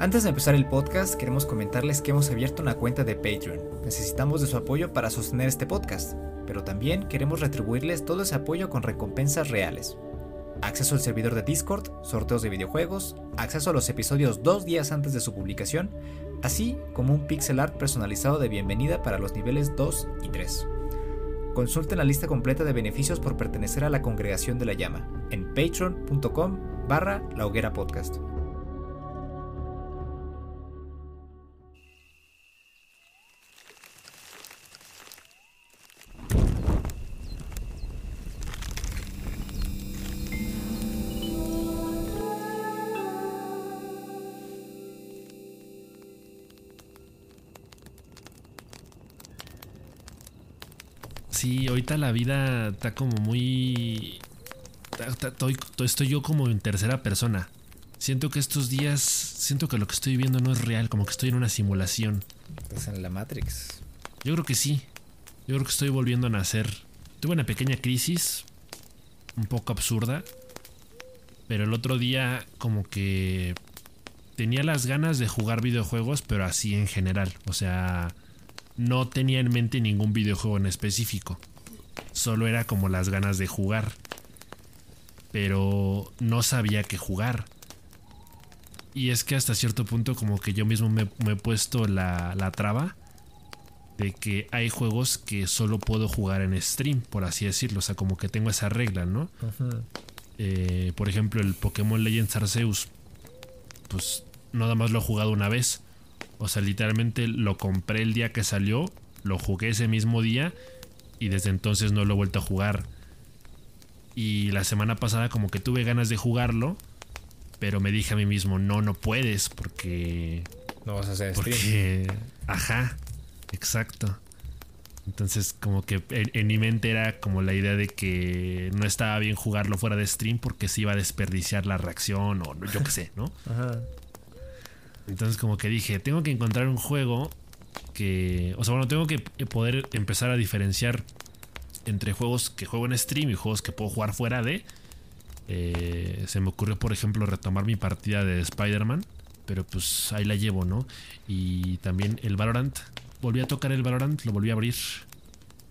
Antes de empezar el podcast, queremos comentarles que hemos abierto una cuenta de Patreon. Necesitamos de su apoyo para sostener este podcast, pero también queremos retribuirles todo ese apoyo con recompensas reales. Acceso al servidor de Discord, sorteos de videojuegos, acceso a los episodios dos días antes de su publicación, así como un pixel art personalizado de bienvenida para los niveles 2 y 3. Consulten la lista completa de beneficios por pertenecer a la congregación de la llama en patreon.com barra la hoguera podcast. Ahorita la vida está como muy... Estoy, yo como en tercera persona. Siento que estos días, siento que lo que estoy viendo no es real, como que estoy en una simulación. Estás en la Matrix. Yo creo que sí. Yo creo que estoy volviendo a nacer. Tuve una pequeña crisis, un poco absurda, pero el otro día como que tenía las ganas de jugar videojuegos, pero así en general. O sea, no tenía en mente ningún videojuego en específico. Solo era como las ganas de jugar. Pero no sabía qué jugar. Y es que hasta cierto punto como que yo mismo me, he puesto la, traba de que hay juegos que solo puedo jugar en stream, por así decirlo. O sea, como que tengo esa regla, ¿no? Eh, por ejemplo, el Pokémon Legends Arceus. Pues nada más lo he jugado una vez. O sea, literalmente lo compré el día que salió, lo jugué ese mismo día y desde entonces no lo he vuelto a jugar. Y la semana pasada como que tuve ganas de jugarlo, pero me dije a mí mismo, no, no puedes porque... No vas a hacer porque, Ajá, exacto. Entonces como que en, en, mi mente era como la idea de que no estaba bien jugarlo fuera de stream porque se iba a desperdiciar la reacción o yo qué sé, ¿no? Ajá. Entonces como que dije, tengo que encontrar un juego que... O sea, bueno, tengo que poder empezar a diferenciar entre juegos que juego en stream y juegos que puedo jugar fuera de... Eh, se me ocurrió, por ejemplo, retomar mi partida de Spider-Man. Pero pues ahí la llevo, ¿no? Y también el Valorant. Volví a tocar el Valorant, lo volví a abrir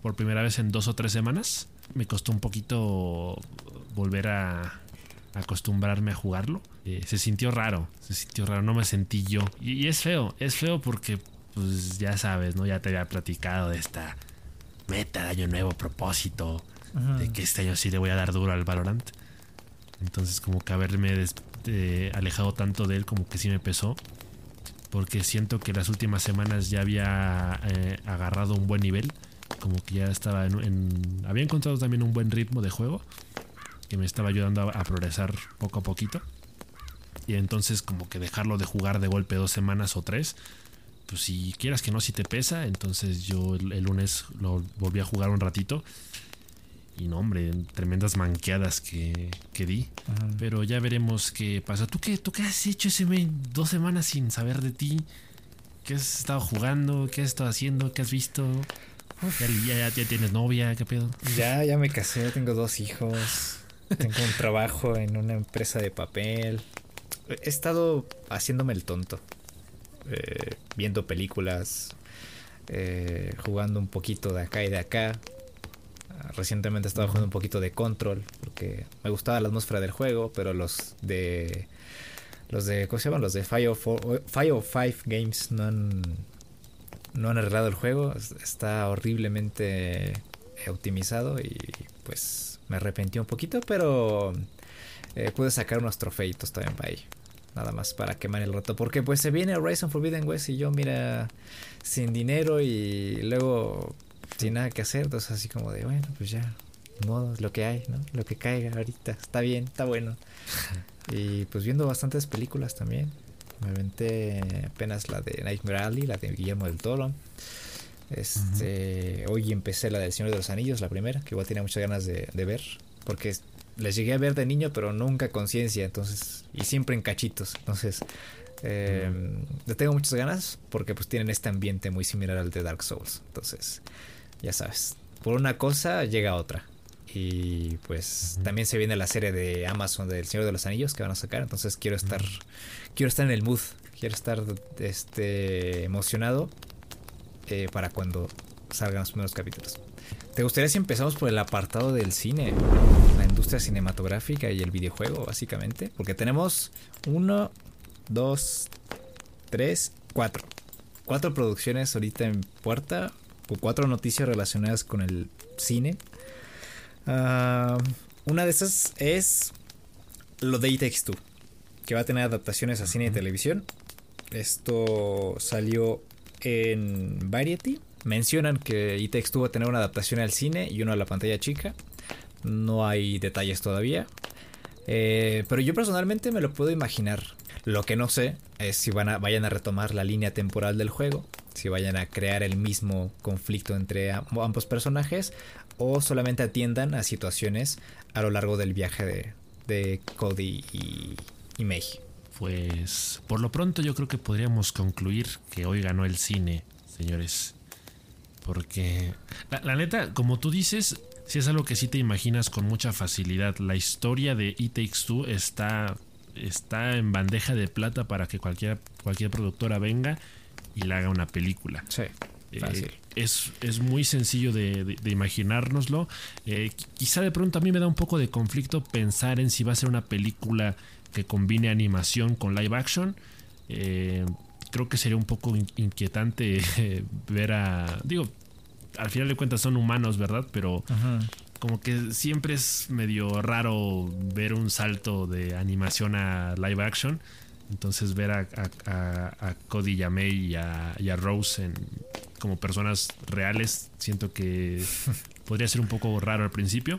por primera vez en dos o tres semanas. Me costó un poquito volver a, acostumbrarme a jugarlo. Eh, se sintió raro, se sintió raro, no me sentí yo. Y, es feo, es feo porque, pues ya sabes, ¿no? Ya te había platicado de esta meta de año nuevo, propósito, de que este año sí le voy a dar duro al Valorant. Entonces, como que haberme alejado tanto de él, como que sí me pesó. Porque siento que las últimas semanas ya había eh, agarrado un buen nivel. Como que ya estaba en, Había encontrado también un buen ritmo de juego que me estaba ayudando a, progresar poco a poquito. Y entonces como que dejarlo de jugar de golpe dos semanas o tres, pues si quieras que no, si te pesa, entonces yo el, lunes lo volví a jugar un ratito. Y no, hombre, tremendas manqueadas que, que di. Pero ya veremos qué pasa. ¿Tú qué, ¿Tú qué has hecho ese mes? Dos semanas sin saber de ti. ¿Qué has estado jugando? ¿Qué has estado haciendo? ¿Qué has visto? Ya, ya, tienes novia, ¿qué pedo? Ya, ya me casé, tengo dos hijos. Tengo un trabajo en una empresa de papel. He estado haciéndome el tonto. Eh, viendo películas. Eh, jugando un poquito de acá y de acá. Recientemente he estado jugando un poquito de Control. Porque me gustaba la atmósfera del juego. Pero los de. Los de. ¿Cómo se llaman? Los de Fire, Fire 5 Games no han. No han arreglado el juego. Está horriblemente optimizado. Y pues me arrepentí un poquito, pero eh, pude sacar unos trofeitos también para ahí. Nada más para quemar el rato. Porque pues se viene Horizon Forbidden West y yo, mira, sin dinero y luego sin nada que hacer. Entonces así como de, bueno, pues ya, modo, lo que hay, ¿no? Lo que caiga ahorita. Está bien, está bueno. y pues viendo bastantes películas también. Me aventé apenas la de Nightmare Alley, la de Guillermo del Toro. Este, Hoy empecé la del Señor de los Anillos, la primera, que igual tenía muchas ganas de, ver, porque les llegué a ver de niño, pero nunca conciencia, entonces, y siempre en cachitos, entonces, eh, le tengo muchas ganas porque pues tienen este ambiente muy similar al de Dark Souls, entonces, ya sabes, por una cosa llega otra. Y pues también se viene la serie de Amazon del Señor de los Anillos que van a sacar, entonces quiero estar quiero estar en el mood quiero estar este, emocionado eh, para cuando salgan los primeros capítulos. ¿Te gustaría si empezamos por el apartado del cine? La industria cinematográfica y el videojuego, básicamente. Porque tenemos uno, dos, tres, cuatro. Cuatro producciones ahorita en puerta. O cuatro noticias relacionadas con el cine. Ah, una de esas es lo de It que va a tener adaptaciones a cine y televisión. Esto salió en Variety. Mencionan que va a tener una adaptación al cine y uno a la pantalla chica. No hay detalles todavía. Eh, pero yo personalmente me lo puedo imaginar. Lo que no sé es si van a, vayan a retomar la línea temporal del juego, si vayan a crear el mismo conflicto entre ambos personajes o solamente atiendan a situaciones a lo largo del viaje de, Cody y, y. Pues por lo pronto yo creo que podríamos concluir que hoy ganó el cine, señores. Porque la, neta, como tú dices, si es algo que sí te imaginas con mucha facilidad. La historia de It Takes Two está, está en bandeja de plata para que cualquier, cualquier productora venga y le haga una película. Sí. Eh, es, es, muy sencillo de, imaginárnoslo. Eh, quizá de pronto a mí me da un poco de conflicto pensar en si va a ser una película que combine animación con live action. Eh, creo que sería un poco inquietante ver a... Digo, al final de cuentas son humanos, ¿verdad? Pero como que siempre es medio raro ver un salto de animación a live action. Entonces ver a, a, Cody Yamei y a, y a Rose en, como personas reales, siento que podría ser un poco raro al principio.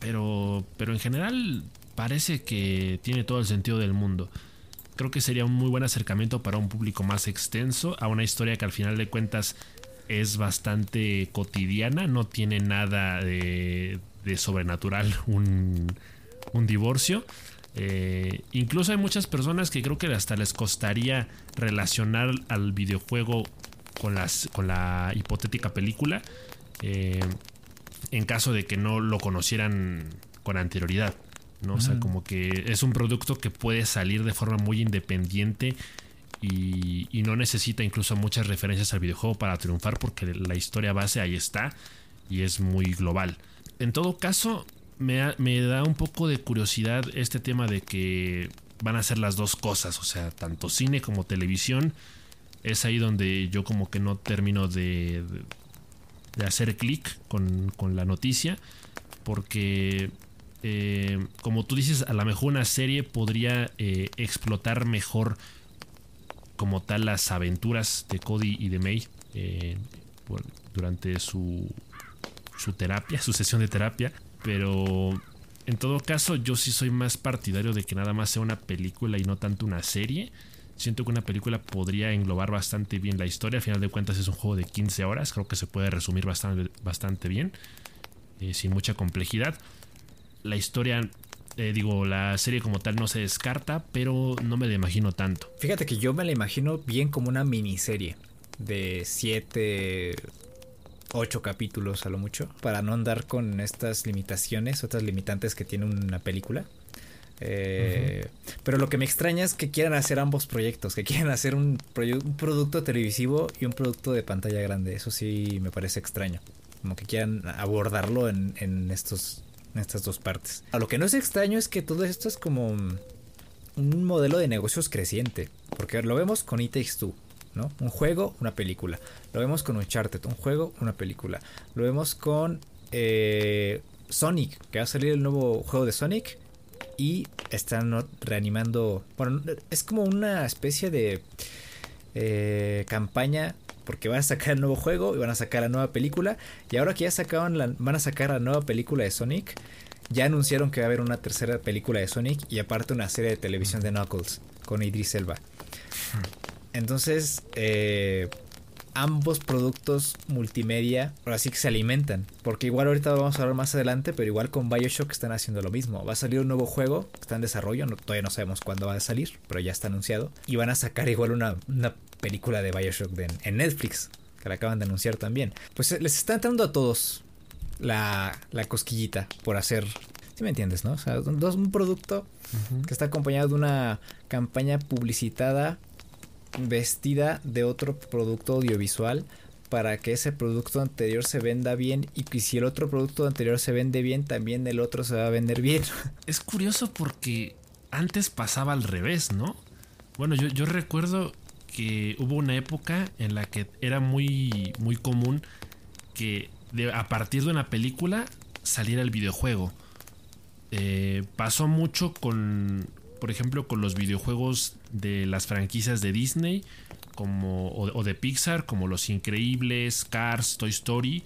Pero, pero en general parece que tiene todo el sentido del mundo. Creo que sería un muy buen acercamiento para un público más extenso a una historia que al final de cuentas es bastante cotidiana, no tiene nada de, sobrenatural un, un divorcio. Eh, incluso hay muchas personas que creo que hasta les costaría relacionar al videojuego con, las, con la hipotética película eh, en caso de que no lo conocieran con anterioridad. ¿no? O sea, como que es un producto que puede salir de forma muy independiente y, no necesita incluso muchas referencias al videojuego para triunfar porque la historia base ahí está y es muy global. En todo caso, me, me da un poco de curiosidad este tema de que van a ser las dos cosas, o sea, tanto cine como televisión. Es ahí donde yo como que no termino de, de hacer clic con, con, la noticia, porque eh, como tú dices, a lo mejor una serie podría eh, explotar mejor como tal las aventuras de Cody y de May eh, durante su, su terapia, su sesión de terapia. Pero en todo caso, yo sí soy más partidario de que nada más sea una película y no tanto una serie. Siento que una película podría englobar bastante bien la historia. Al final de cuentas es un juego de 15 horas. Creo que se puede resumir bastante, bastante bien. Eh, sin mucha complejidad. La historia, eh, digo, la serie como tal no se descarta, pero no me la imagino tanto. Fíjate que yo me la imagino bien como una miniserie de 7, ocho capítulos a lo mucho, para no andar con estas limitaciones, otras limitantes que tiene una película. Eh, pero lo que me extraña es que quieran hacer ambos proyectos, que quieran hacer un, producto televisivo y un producto de pantalla grande. Eso sí me parece extraño. Como que quieran abordarlo en, en, estos, en estas dos partes. A lo que no es extraño es que todo esto es como un modelo de negocios creciente. Porque lo vemos con It Takes Two. Un juego, una película. Lo vemos con Uncharted, un juego, una película. Lo vemos con eh, Sonic, que va a salir el nuevo juego de Sonic. Y están reanimando. Bueno, es como una especie de eh, campaña. Porque van a sacar el nuevo juego y van a sacar la nueva película. Y ahora que ya sacaron la, van a sacar la nueva película de Sonic. Ya anunciaron que va a haber una tercera película de Sonic. Y aparte una serie de televisión de Knuckles. Con Idris Elba. Entonces, eh, ambos productos multimedia ahora sí que se alimentan. Porque igual ahorita vamos a hablar más adelante, pero igual con Bioshock están haciendo lo mismo. Va a salir un nuevo juego está en desarrollo, todavía no sabemos cuándo va a salir, pero ya está anunciado. Y van a sacar igual una, película de Bioshock en Netflix, que la acaban de anunciar también. Pues les está entrando a todos la, la cosquillita por hacer ¿Sí me entiendes, no? O sea, un producto que está acompañado de una campaña publicitada vestida de otro producto audiovisual para que ese producto anterior se venda bien y que si el otro producto anterior se vende bien, también el otro se va a vender bien. Es curioso porque antes pasaba al revés, ¿no? Bueno, yo, yo recuerdo que hubo una época en la que era muy, muy común que de- a partir de una película saliera el videojuego. Eh, pasó mucho con, por ejemplo, con los videojuegos de las franquicias de Disney como, o, o de Pixar, como Los Increíbles, Cars, Toy Story.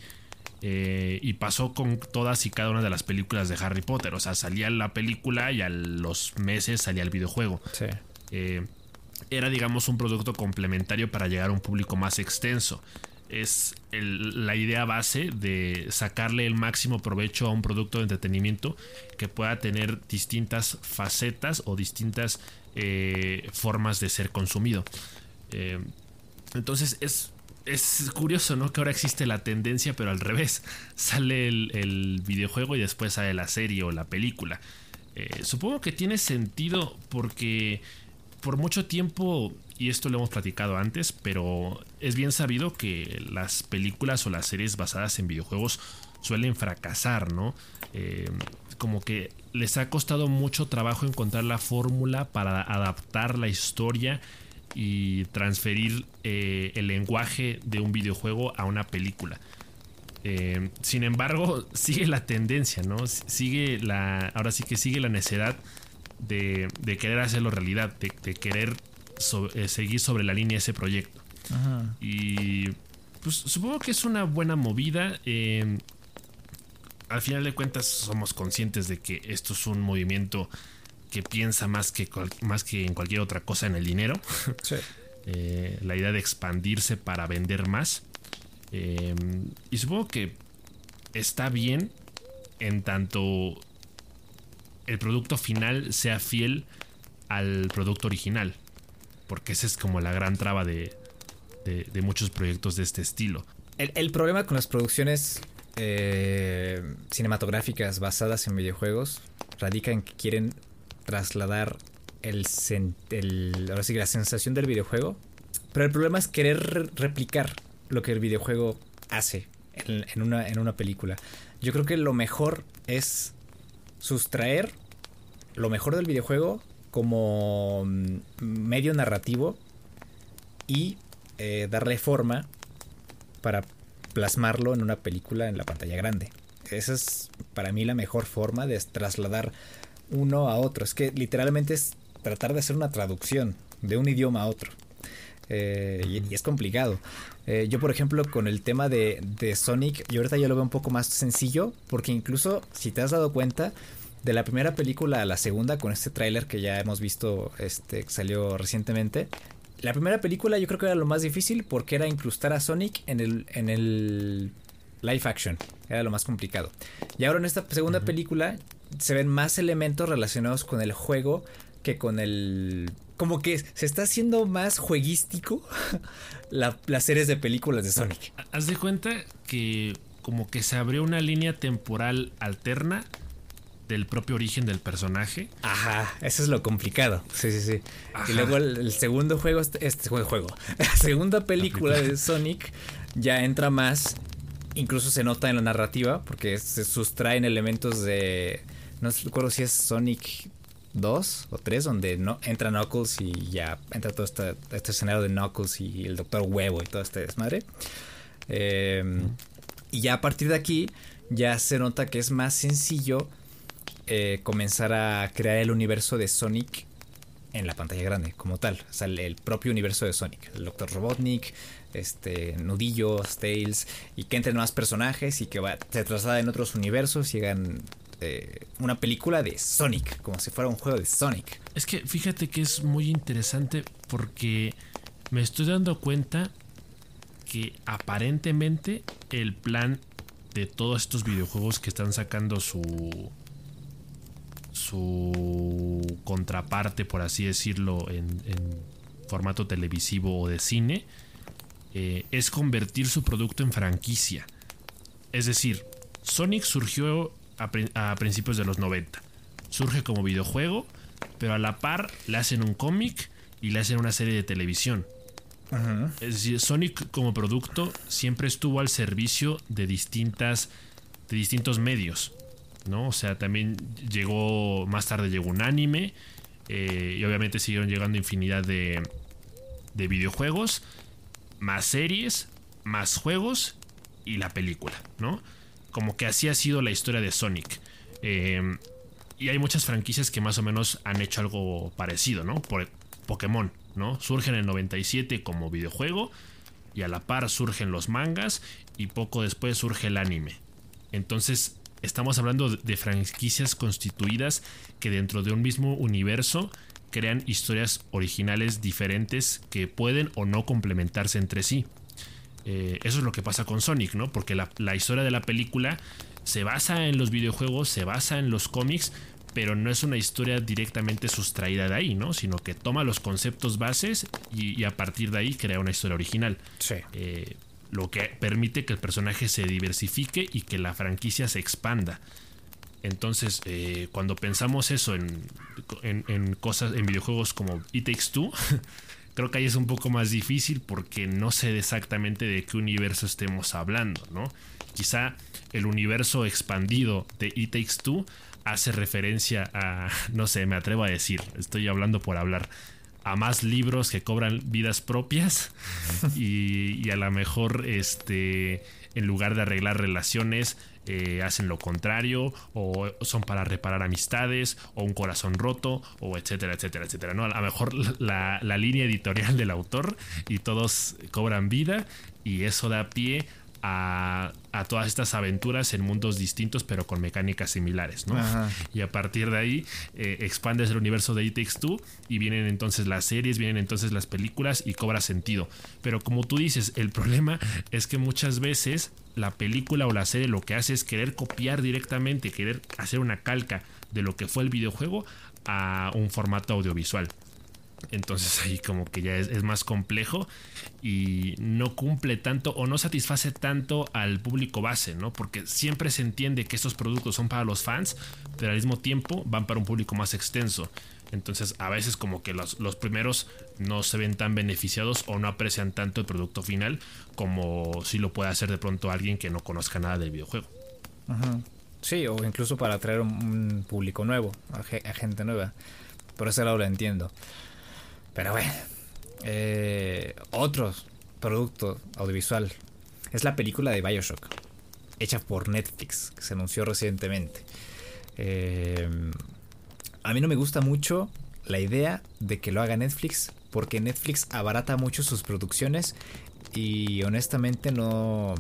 eh, y pasó con todas y cada una de las películas de Harry Potter. O sea, salía la película y a los meses salía el videojuego. Sí. Eh, era, digamos, un producto complementario para llegar a un público más extenso. Es la idea base de sacarle el máximo provecho a un producto de entretenimiento que pueda tener distintas facetas o distintas eh, formas de ser consumido. Eh, entonces es, es curioso, ¿no? Que ahora existe la tendencia, pero al revés. Sale el, el videojuego y después sale la serie o la película. Eh, supongo que tiene sentido porque por mucho tiempo, y esto lo hemos platicado antes, pero es bien sabido que las películas o las series basadas en videojuegos suelen fracasar, ¿no? Eh, como que les ha costado mucho trabajo encontrar la fórmula para adaptar la historia y transferir eh, el lenguaje de un videojuego a una película. Eh, sin embargo, sigue la tendencia, ¿no? Sigue la. Ahora sí que sigue la necesidad de, de querer hacerlo realidad, de, de querer eh, seguir sobre la línea ese proyecto. Ajá. Y pues supongo que es una buena movida. eh, al final de cuentas somos conscientes de que esto es un movimiento que piensa más que, cual- más que en cualquier otra cosa en el dinero. Sí. Eh, la idea de expandirse para vender más. Eh, y supongo que está bien en tanto el producto final sea fiel al producto original. Porque esa es como la gran traba de, de- muchos proyectos de este estilo. El, el problema con las producciones eh, cinematográficas basadas en videojuegos radica en que quieren trasladar el, el- ahora sí la sensación del videojuego. Pero el problema es querer re- replicar lo que el videojuego hace en una, en una película. Yo creo que lo mejor es sustraer lo mejor del videojuego como mm, medio narrativo y eh, darle forma para plasmarlo en una película en la pantalla grande. Esa es para mí la mejor forma de trasladar uno a otro. Es que literalmente es tratar de hacer una traducción de un idioma a otro. Eh, y, y es complicado. Eh, yo, por ejemplo, con el tema de, de Sonic, yo ahorita ya lo veo un poco más sencillo, porque incluso, si te has dado cuenta, de la primera película a la segunda, con este tráiler que ya hemos visto, este, que salió recientemente, la primera película yo creo que era lo más difícil porque era incrustar a Sonic en el, en el live action. Era lo más complicado. Y ahora en esta segunda película se ven más elementos relacionados con el juego que con el... Como que se está haciendo más jueguístico la- las series de películas de Sonic. Haz de cuenta que como que se abrió una línea temporal alterna del propio origen del personaje. Ajá, eso es lo complicado. Sí, sí, sí. Ajá. Y luego el, el segundo juego, este, este juego, juego, la segunda película de Sonic ya entra más, incluso se nota en la narrativa, porque se sustraen elementos de, no recuerdo si es Sonic 2 o 3, donde no, entra Knuckles y ya entra todo este, este escenario de Knuckles y el Doctor Huevo y todo este desmadre. Eh, y ya a partir de aquí ya se nota que es más sencillo eh, comenzar a crear el universo de Sonic en la pantalla grande, como tal. O sea, el, propio universo de Sonic. El Dr. Robotnik, este, Nudillos, Tails, y que entren más personajes y que va, se trasladen en otros universos y hagan eh, una película de Sonic, como si fuera un juego de Sonic. Es que fíjate que es muy interesante porque me estoy dando cuenta que aparentemente el plan de todos estos videojuegos que están sacando su su contraparte, por así decirlo, en, formato televisivo o de cine, eh, es convertir su producto en franquicia. Es decir, Sonic surgió a, principios de los 90. Surge como videojuego, pero a la par le hacen un cómic y le hacen una serie de televisión. Es decir, Sonic como producto siempre estuvo al servicio de distintas de distintos medios, ¿no? O sea, también llegó más tarde llegó un anime eh, y obviamente siguieron llegando infinidad de de videojuegos, más series, más juegos y la película, ¿no? Como que así ha sido la historia de Sonic. Em, y hay muchas franquicias que más o menos han hecho algo parecido, ¿no? Por Pokémon, ¿no? Surgen en el 97 como videojuego y a la par surgen los mangas y poco después surge el anime. Entonces estamos hablando de franquicias constituidas que dentro de un mismo universo crean historias originales diferentes que pueden o no complementarse entre sí. Eh, eso es lo que pasa con Sonic, ¿no? Porque la, historia de la película se basa en los videojuegos, se basa en los cómics, pero no es una historia directamente sustraída de ahí, ¿no? Sino que toma los conceptos bases y, a partir de ahí crea una historia original. Sí. Eh, lo que permite que el personaje se diversifique y que la franquicia se expanda. Entonces, eh, cuando pensamos eso en, en, cosas, en videojuegos como It Takes Two, creo que ahí es un poco más difícil porque no sé exactamente de qué universo estemos hablando, ¿no? Quizá el universo expandido de It Takes Two hace referencia a, no sé, me atrevo a decir, estoy hablando por hablar, a más libros que cobran vidas propias y, y a lo mejor, este, en lugar de arreglar relaciones, eh, hacen lo contrario o son para reparar amistades o un corazón roto o etcétera, etcétera, etcétera. ¿no? A lo mejor la, la línea editorial del autor y todos cobran vida y eso da pie a, todas estas aventuras en mundos distintos pero con mecánicas similares, ¿no? Y a partir de ahí eh, expandes el universo de It Takes Two y vienen entonces las series, vienen entonces las películas y cobra sentido. Pero como tú dices, el problema es que muchas veces la película o la serie lo que hace es querer copiar directamente, querer hacer una calca de lo que fue el videojuego a un formato audiovisual. Entonces ahí como que ya es, más complejo y no cumple tanto o no satisface tanto al público base, ¿no? Porque siempre se entiende que estos productos son para los fans, pero al mismo tiempo van para un público más extenso. Entonces a veces como que los, primeros no se ven tan beneficiados o no aprecian tanto el producto final como si lo puede hacer de pronto alguien que no conozca nada del videojuego. Sí, o incluso para atraer un, público nuevo, a, gente nueva. Por ese lado lo entiendo. Pero bueno, eh, otro producto audiovisual es la película de Bioshock, hecha por Netflix, que se anunció recientemente. Eh, a mí no me gusta mucho la idea de que lo haga Netflix, porque Netflix abarata mucho sus producciones y honestamente no,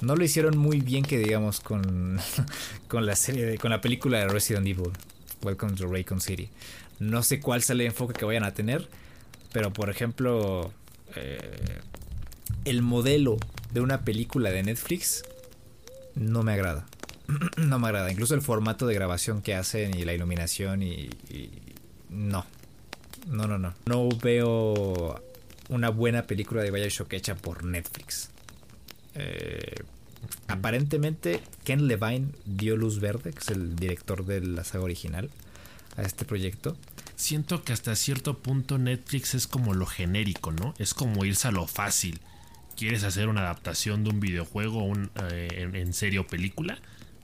no lo hicieron muy bien que digamos con, con la serie con la película de Resident Evil Welcome to Raycon City no sé cuál sale el enfoque que vayan a tener pero por ejemplo, eh, el modelo de una película de Netflix no me agrada. no me agrada. Incluso el formato de grabación que hacen y la iluminación y, no. No, no, no. No veo una buena película de Bioshock hecha por Netflix. Eh, aparentemente Ken Levine dio luz verde, que es el director de la saga original, a este proyecto siento que hasta cierto punto Netflix es como lo genérico, ¿no? Es como irse a lo fácil. ¿Quieres hacer una adaptación de un videojuego un, eh, en, serie o película?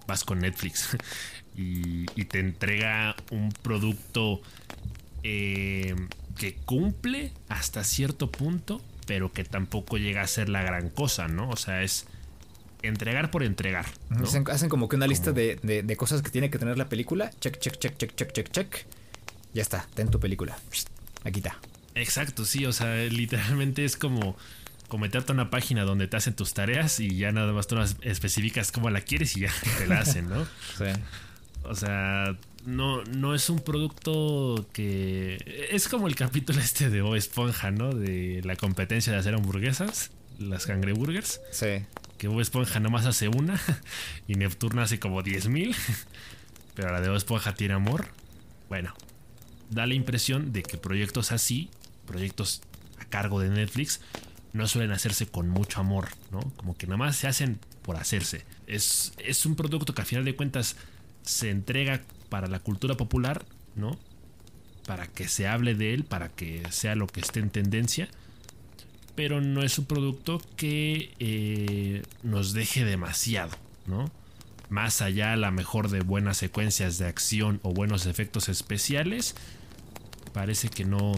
Vas con Netflix y, te entrega un producto eh, que cumple hasta cierto punto, pero que tampoco llega a ser la gran cosa, ¿no? O sea, es entregar por entregar. Hacen, como que una lista de, de, cosas que tiene que tener la película. Check, check, check, check, check, check, check ya está, ten tu película. Aquí está. Exacto, sí, o sea, literalmente es como, meterte a una página donde te hacen tus tareas y ya nada más tú especificas cómo la quieres y ya te la hacen, ¿no? sí. O sea, no, no es un producto que. Es como el capítulo este de O Esponja, ¿no? De la competencia de hacer hamburguesas, las cangreburgers. Sí. Que O Esponja nomás hace una y Neptuno hace como 10.000. Pero la de O Esponja tiene amor. Bueno, da la impresión de que proyectos así, proyectos a cargo de Netflix, no suelen hacerse con mucho amor, ¿no? Como que nada más se hacen por hacerse. Es, es un producto que a final de cuentas se entrega para la cultura popular, ¿no? Para que se hable de él, para que sea lo que esté en tendencia. Pero no es un producto que eh, nos deje demasiado, ¿no? Más allá a lo mejor de buenas secuencias de acción o buenos efectos especiales, parece que no,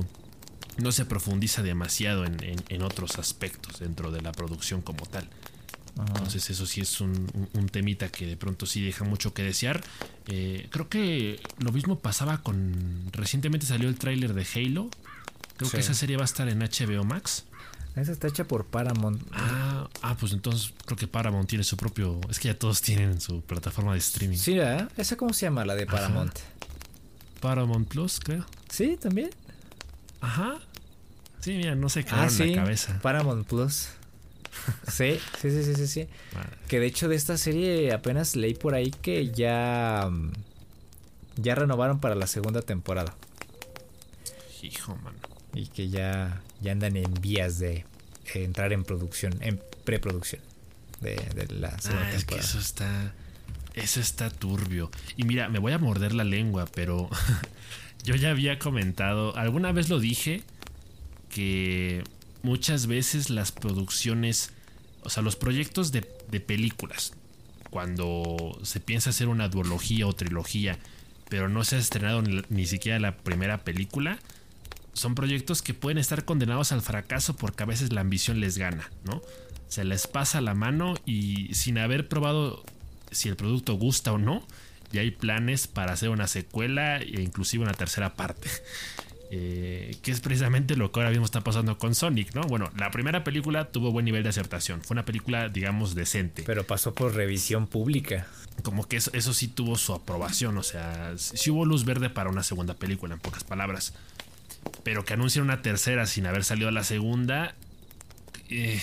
no se profundiza demasiado en, otros aspectos dentro de la producción como tal. Entonces eso sí es un, temita que de pronto sí deja mucho que desear. Eh, creo que lo mismo pasaba con... Recientemente salió el tráiler de Halo. Creo que esa serie va a estar en HBO Max. Esa está hecha por Paramount. Ah, ah, pues entonces creo que Paramount tiene su propio... Es que ya todos tienen su plataforma de streaming. Sí, ¿eh? ¿Esa cómo se llama, la de Paramount? Paramount Plus, creo. Sí, también. Ajá. Sí, mira, no se quedaron ah, la cabeza. Paramount Plus. Sí, sí, sí, sí, sí. Que de hecho de esta serie apenas leí por ahí que ya. Mm, ya renovaron para la segunda temporada. Hijo, mano. Y que ya, ya andan en vías de entrar en producción, en preproducción de, la segunda ah, Es que eso está. Eso está turbio. Y mira, me voy a morder la lengua, pero yo ya había comentado, alguna vez lo dije, que muchas veces las producciones, o sea, los proyectos de, películas, cuando se piensa hacer una duología o trilogía, pero no se ha estrenado ni, siquiera la primera película, son proyectos que pueden estar condenados al fracaso porque a veces la ambición les gana, ¿no? Se les pasa la mano y sin haber probado si el producto gusta o no, ya hay planes para hacer una secuela e inclusive una tercera parte. Eh, que es precisamente lo que ahora mismo está pasando con Sonic, ¿no? Bueno, la primera película tuvo buen nivel de aceptación, fue una película, digamos, decente. Pero pasó por revisión pública. Como que eso, eso sí tuvo su aprobación, o sea, sí hubo luz verde para una segunda película, en pocas palabras. Pero que anuncien una tercera sin haber salido a la segunda, eh,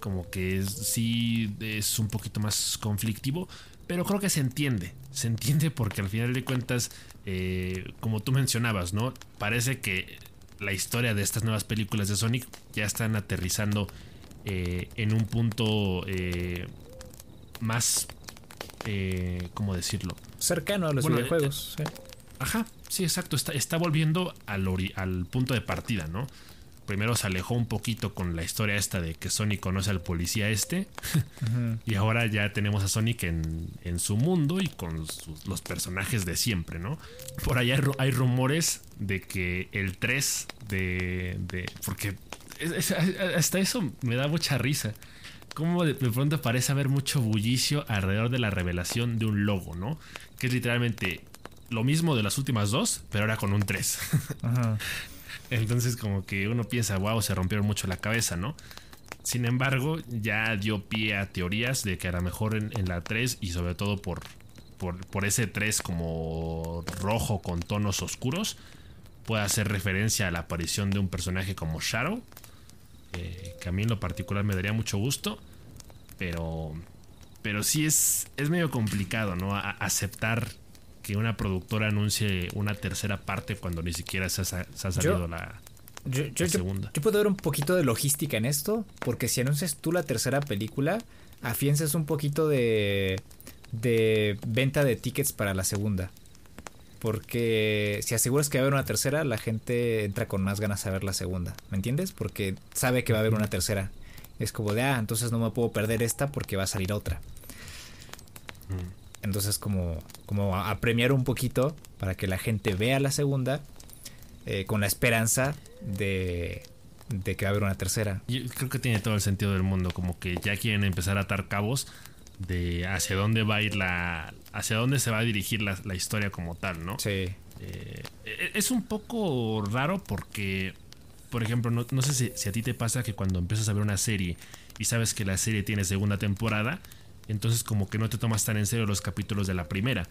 como que sí es un poquito más conflictivo, pero creo que se entiende. Se entiende porque al final de cuentas, eh, como tú mencionabas, ¿no? Parece que la historia de estas nuevas películas de Sonic ya están aterrizando eh, en un punto eh, más, ¿cómo decirlo? Cercano a los videojuegos. Ajá, sí, exacto. Está, está volviendo al, al punto de partida, ¿no? primero se alejó un poquito con la historia esta de que Sonic conoce al policía este. y ahora ya tenemos a Sonic en, su mundo y con los personajes de siempre, ¿no? Por allá hay, rumores de que el 3 de... de porque hasta eso me da mucha risa. Como de, pronto parece haber mucho bullicio alrededor de la revelación de un logo, ¿no? Que es literalmente lo mismo de las últimas dos, pero ahora con un 3. Ajá. Entonces como que uno piensa, wow, se rompieron mucho la cabeza, ¿no? Sin embargo, ya dio pie a teorías de que a lo mejor en, la 3 y sobre todo por, por, ese 3 como rojo con tonos oscuros, puede hacer referencia a la aparición de un personaje como Shadow, eh, que a mí en lo particular me daría mucho gusto, pero, pero sí es, es medio complicado, ¿no? aceptar que una productora anuncie una tercera parte cuando ni siquiera se ha, salido la, segunda. Yo, puedo ver un poquito de logística en esto, porque si anuncias tú la tercera película, afianzas un poquito de, de venta de tickets para la segunda. Porque si aseguras que va a haber una tercera, la gente entra con más ganas a ver la segunda. ¿Me entiendes? Porque sabe que va a haber una tercera. Es como de, ah, entonces no me puedo perder esta porque va a salir otra. Entonces como, como a, premiar un poquito para que la gente vea la segunda eh, con la esperanza de, de que va a haber una tercera. Yo creo que tiene todo el sentido del mundo, como que ya quieren empezar a atar cabos de hacia dónde va a ir la... hacia dónde se va a dirigir la, historia como tal, ¿no? Sí. Eh, es un poco raro porque, por ejemplo, no, no sé si, si, a ti te pasa que cuando empiezas a ver una serie y sabes que la serie tiene segunda temporada, entonces como que no te tomas tan en serio los capítulos de la primera.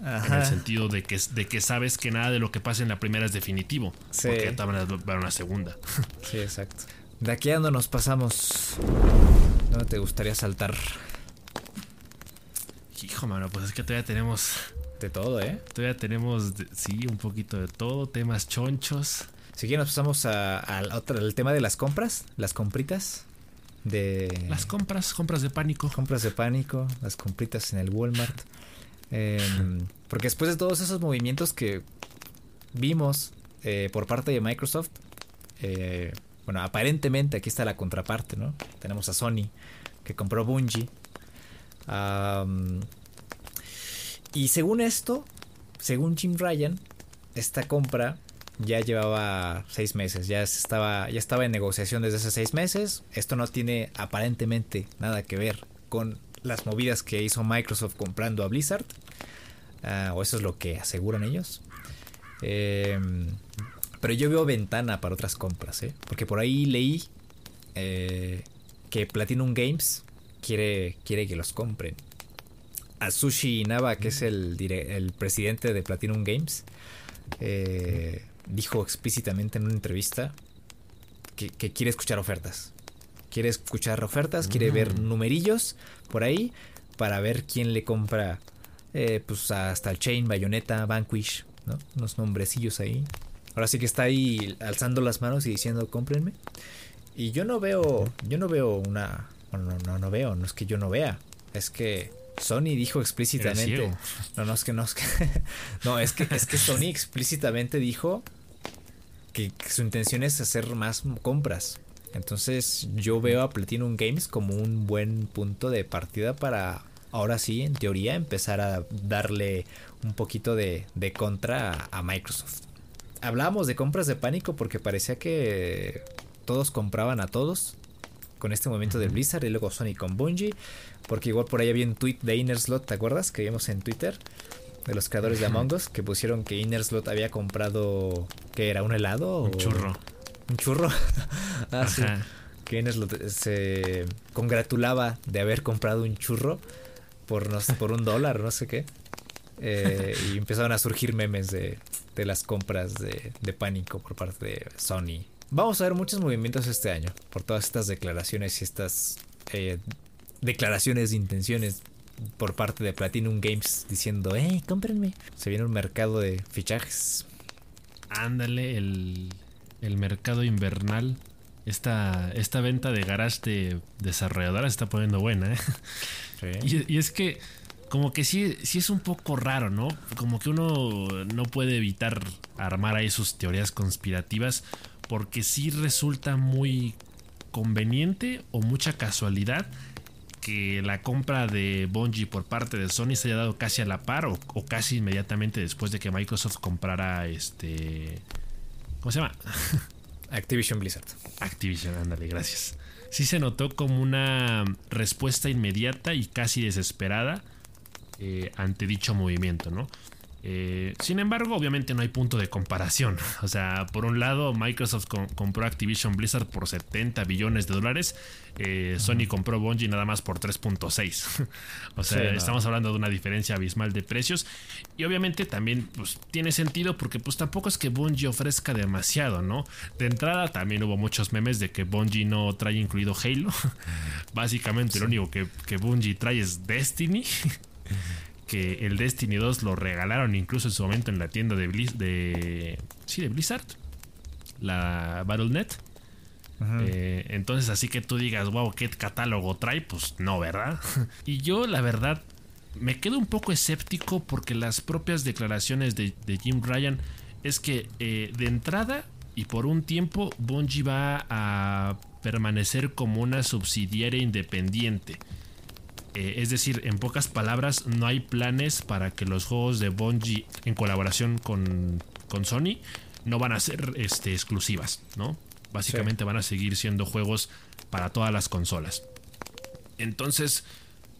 En el sentido de que, de que sabes que nada de lo que pasa en la primera es definitivo. Sí. Porque te van a dar una segunda. Sí, exacto. ¿De aquí a dónde nos pasamos? ¿Dónde te gustaría saltar? Hijo, mano, pues es que todavía tenemos... De todo, ¿eh? Todavía tenemos, sí, un poquito de todo, temas chonchos. Si quieres nos pasamos al tema de las compras, las compritas de... Las compras, compras de pánico. Compras de pánico, las compritas en el Walmart. Em, porque después de todos esos movimientos que vimos eh, por parte de Microsoft, eh, bueno, aparentemente aquí está la contraparte, ¿no? Tenemos a Sony que compró Bungie. y según esto, según Jim Ryan, esta compra ya llevaba seis meses, ya estaba, ya estaba en negociación desde hace seis meses. Esto no tiene aparentemente nada que ver con las movidas que hizo Microsoft comprando a Blizzard. Ah, o eso es lo que aseguran ellos. Em, pero yo veo ventana para otras compras, ¿eh? porque por ahí leí eh, que Platinum Games quiere, quiere que los compren. Sushi Inaba, que es el, el presidente de Platinum Games, eh, dijo explícitamente en una entrevista que, quiere escuchar ofertas. Quiere escuchar ofertas, quiere ver mm. numerillos por ahí para ver quién le compra eh, pues hasta el Chain, Bayonetta, Vanquish, ¿no? Unos nombrecillos ahí. Ahora sí que está ahí alzando las manos y diciendo cómprenme. Y yo no veo, yo no veo una, bueno, no, no, no veo, no es que yo no vea, es que Sony dijo explícitamente. No, no es que no es que. no, es que, es que Sony explícitamente dijo que, su intención es hacer más compras. Entonces yo veo a Platinum Games como un buen punto de partida para ahora sí, en teoría, empezar a darle un poquito de, de contra a, Microsoft. Hablábamos de compras de pánico porque parecía que todos compraban a todos con este momento del Blizzard y luego Sony con Bungie. Porque igual por ahí había un tweet de Innerslot, ¿te acuerdas? Que vimos en Twitter de los creadores de Among Us que pusieron que Innerslot había comprado que era un helado un churro. Un churro ah, sí. que Innerslot se congratulaba de haber comprado un churro por no por un dólar no sé qué. Eh, y empezaron a surgir memes de, de las compras de, de, pánico por parte de Sony. Vamos a ver muchos movimientos este año por todas estas declaraciones y estas eh, declaraciones de intenciones por parte de Platinum Games diciendo, hey, cómprenme. Se viene un mercado de fichajes. Ándale, el, el mercado invernal. Esta, esta venta de garage de desarrolladoras está poniendo buena, ¿eh? Y, y, es que como que sí, sí es un poco raro, ¿no? Como que uno no puede evitar armar ahí sus teorías conspirativas porque sí resulta muy conveniente o mucha casualidad que la compra de Bungie por parte de Sony se haya dado casi a la par o, casi inmediatamente después de que Microsoft comprara este. ¿Cómo se llama? Activision Blizzard. Activision, ándale, gracias. Sí se notó como una respuesta inmediata y casi desesperada eh, ante dicho movimiento, ¿no? Eh, sin embargo, obviamente no hay punto de comparación. O sea, por un lado, Microsoft compró Activision Blizzard por 70 billones de dólares. Eh, Sony compró Bungie nada más por 3.6. o sea, estamos hablando de una diferencia abismal de precios. Y obviamente también pues, tiene sentido porque pues tampoco es que Bungie ofrezca demasiado, ¿no? De entrada también hubo muchos memes de que Bungie no trae incluido Halo. Básicamente lo único que, que Bungie trae es Destiny que el Destiny 2 lo regalaron incluso en su momento en la tienda de, de, sí, de Blizzard, la Battle.net. Eh, entonces, así que tú digas, wow, ¿qué catálogo trae? Pues no, ¿verdad? y yo, la verdad, me quedo un poco escéptico porque las propias declaraciones de, Jim Ryan es que eh, de entrada y por un tiempo Bungie va a permanecer como una subsidiaria independiente. Eh, es decir, en pocas palabras, no hay planes para que los juegos de Bungie en colaboración con, Sony no van a ser este, exclusivas, ¿no? Básicamente van a seguir siendo juegos para todas las consolas. Entonces,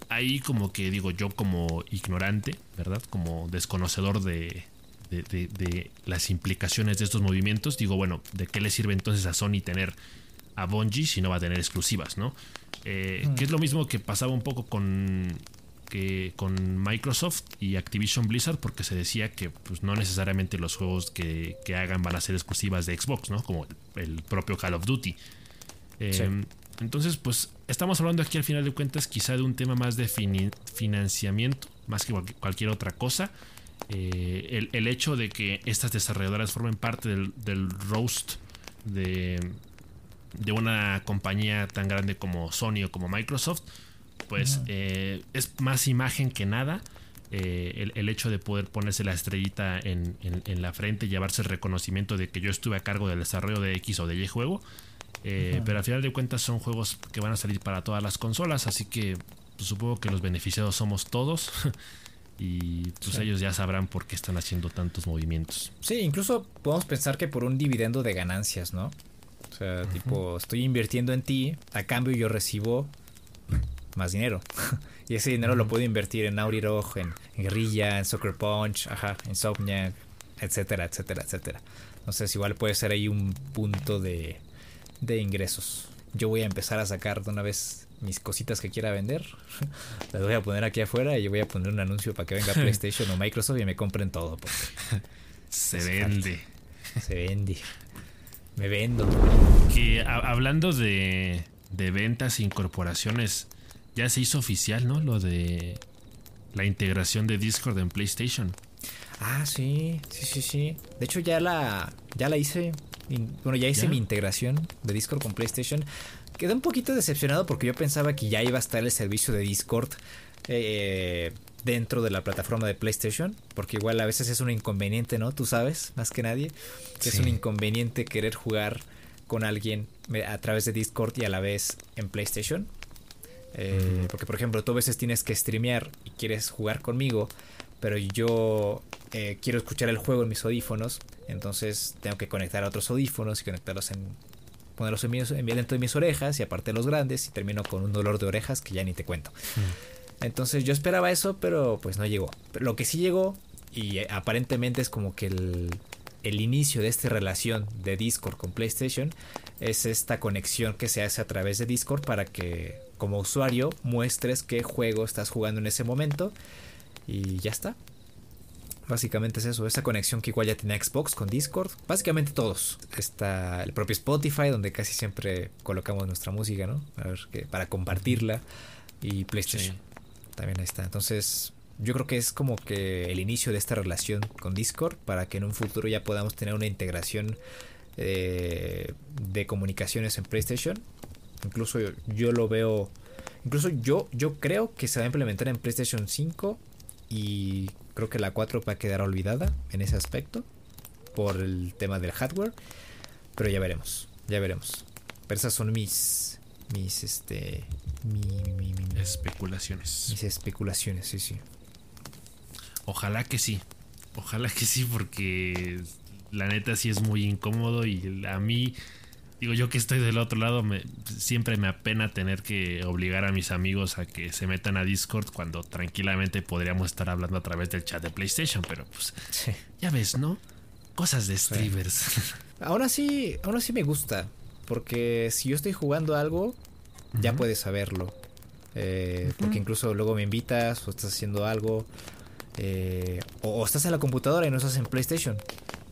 ahí como que digo yo como ignorante, ¿verdad? Como desconocedor de, de, las implicaciones de estos movimientos, digo, bueno, ¿de qué le sirve entonces a Sony tener a Bungie si no va a tener exclusivas, ¿no? Eh, que es lo mismo que pasaba un poco con, que, con Microsoft y Activision Blizzard, porque se decía que pues, no necesariamente los juegos que, hagan van a ser exclusivas de Xbox, ¿no? Como el propio Call of Duty. Eh, entonces, pues estamos hablando aquí al final de cuentas quizá de un tema más de financiamiento, más que cualquier otra cosa. Eh, el, hecho de que estas desarrolladoras formen parte del, del roast de, de una compañía tan grande como Sony o como Microsoft, pues eh, es más imagen que nada. eh, el, hecho de poder ponerse la estrellita en, la frente, llevarse el reconocimiento de que yo estuve a cargo del desarrollo de X o de Y juego. Eh, pero al final de cuentas son juegos que van a salir para todas las consolas, así que pues, supongo que los beneficiados somos todos. y pues ellos ya sabrán por qué están haciendo tantos movimientos. Sí, incluso podemos pensar que por un dividendo de ganancias, ¿no? O sea, tipo, estoy invirtiendo en ti, a cambio yo recibo más dinero. y ese dinero lo puedo invertir en Naughty Dog, en, Guerrilla, en Soccer Punch, ajá, en Insomniac, etcétera, etcétera, etcétera. Entonces igual puede ser ahí un punto de, de ingresos. Yo voy a empezar a sacar de una vez mis cositas que quiera vender. Las voy a poner aquí afuera y voy a poner un anuncio para que venga PlayStation o Microsoft y me compren todo. Se vende. Se vende. Me vendo. Que hablando de, de ventas e incorporaciones, ya se hizo oficial, ¿no? Lo de la integración de Discord en PlayStation. Ah, sí, sí, sí, sí. De hecho ya la, ya la hice. Bueno, ya hice mi integración de Discord con PlayStation. Quedé un poquito decepcionado porque yo pensaba que ya iba a estar el servicio de Discord eh, dentro de la plataforma de PlayStation. Porque igual a veces es un inconveniente, ¿no? Tú sabes, más que nadie. Que es un inconveniente querer jugar con alguien a través de Discord y a la vez en PlayStation. Eh, porque, por ejemplo, tú a veces tienes que streamear y quieres jugar conmigo, pero yo eh, quiero escuchar el juego en mis audífonos, entonces tengo que conectar a otros audífonos y conectarlos en. ponerlos en, en dentro de mis orejas y aparte los grandes, y termino con un dolor de orejas que ya ni te cuento. Entonces yo esperaba eso, pero pues no llegó. Lo que sí llegó, y eh, aparentemente es como que el, inicio de esta relación de Discord con PlayStation, es esta conexión que se hace a través de Discord para que como usuario muestres qué juego estás jugando en ese momento y ya está. Básicamente es eso, esa conexión que igual ya tiene Xbox con Discord. Básicamente todos. Está el propio Spotify, donde casi siempre colocamos nuestra música, ¿no? A ver, para compartirla. Y PlayStation. También ahí está. Entonces, yo creo que es como que el inicio de esta relación con Discord para que en un futuro ya podamos tener una integración eh, de comunicaciones en PlayStation. Incluso yo, lo veo. Incluso yo, yo creo que se va a implementar en PlayStation 5 y creo que la 4 va a quedar olvidada en ese aspecto por el tema del hardware. Pero ya veremos, ya veremos. Pero esas son mis. Mis, este. especulaciones. Mis especulaciones, sí, sí. Ojalá que sí. Ojalá que sí, porque la neta sí es muy incómodo y a mí, digo yo que estoy del otro lado, me, siempre me apena tener que obligar a mis amigos a que se metan a Discord cuando tranquilamente podríamos estar hablando a través del chat de PlayStation, pero pues ya ves, ¿no? Cosas de streamers. Aún así, aún así me gusta, porque si yo estoy jugando algo, ya puedes saberlo. Eh, porque incluso luego me invitas o estás haciendo algo. Eh, o, o, estás en la computadora y no estás en PlayStation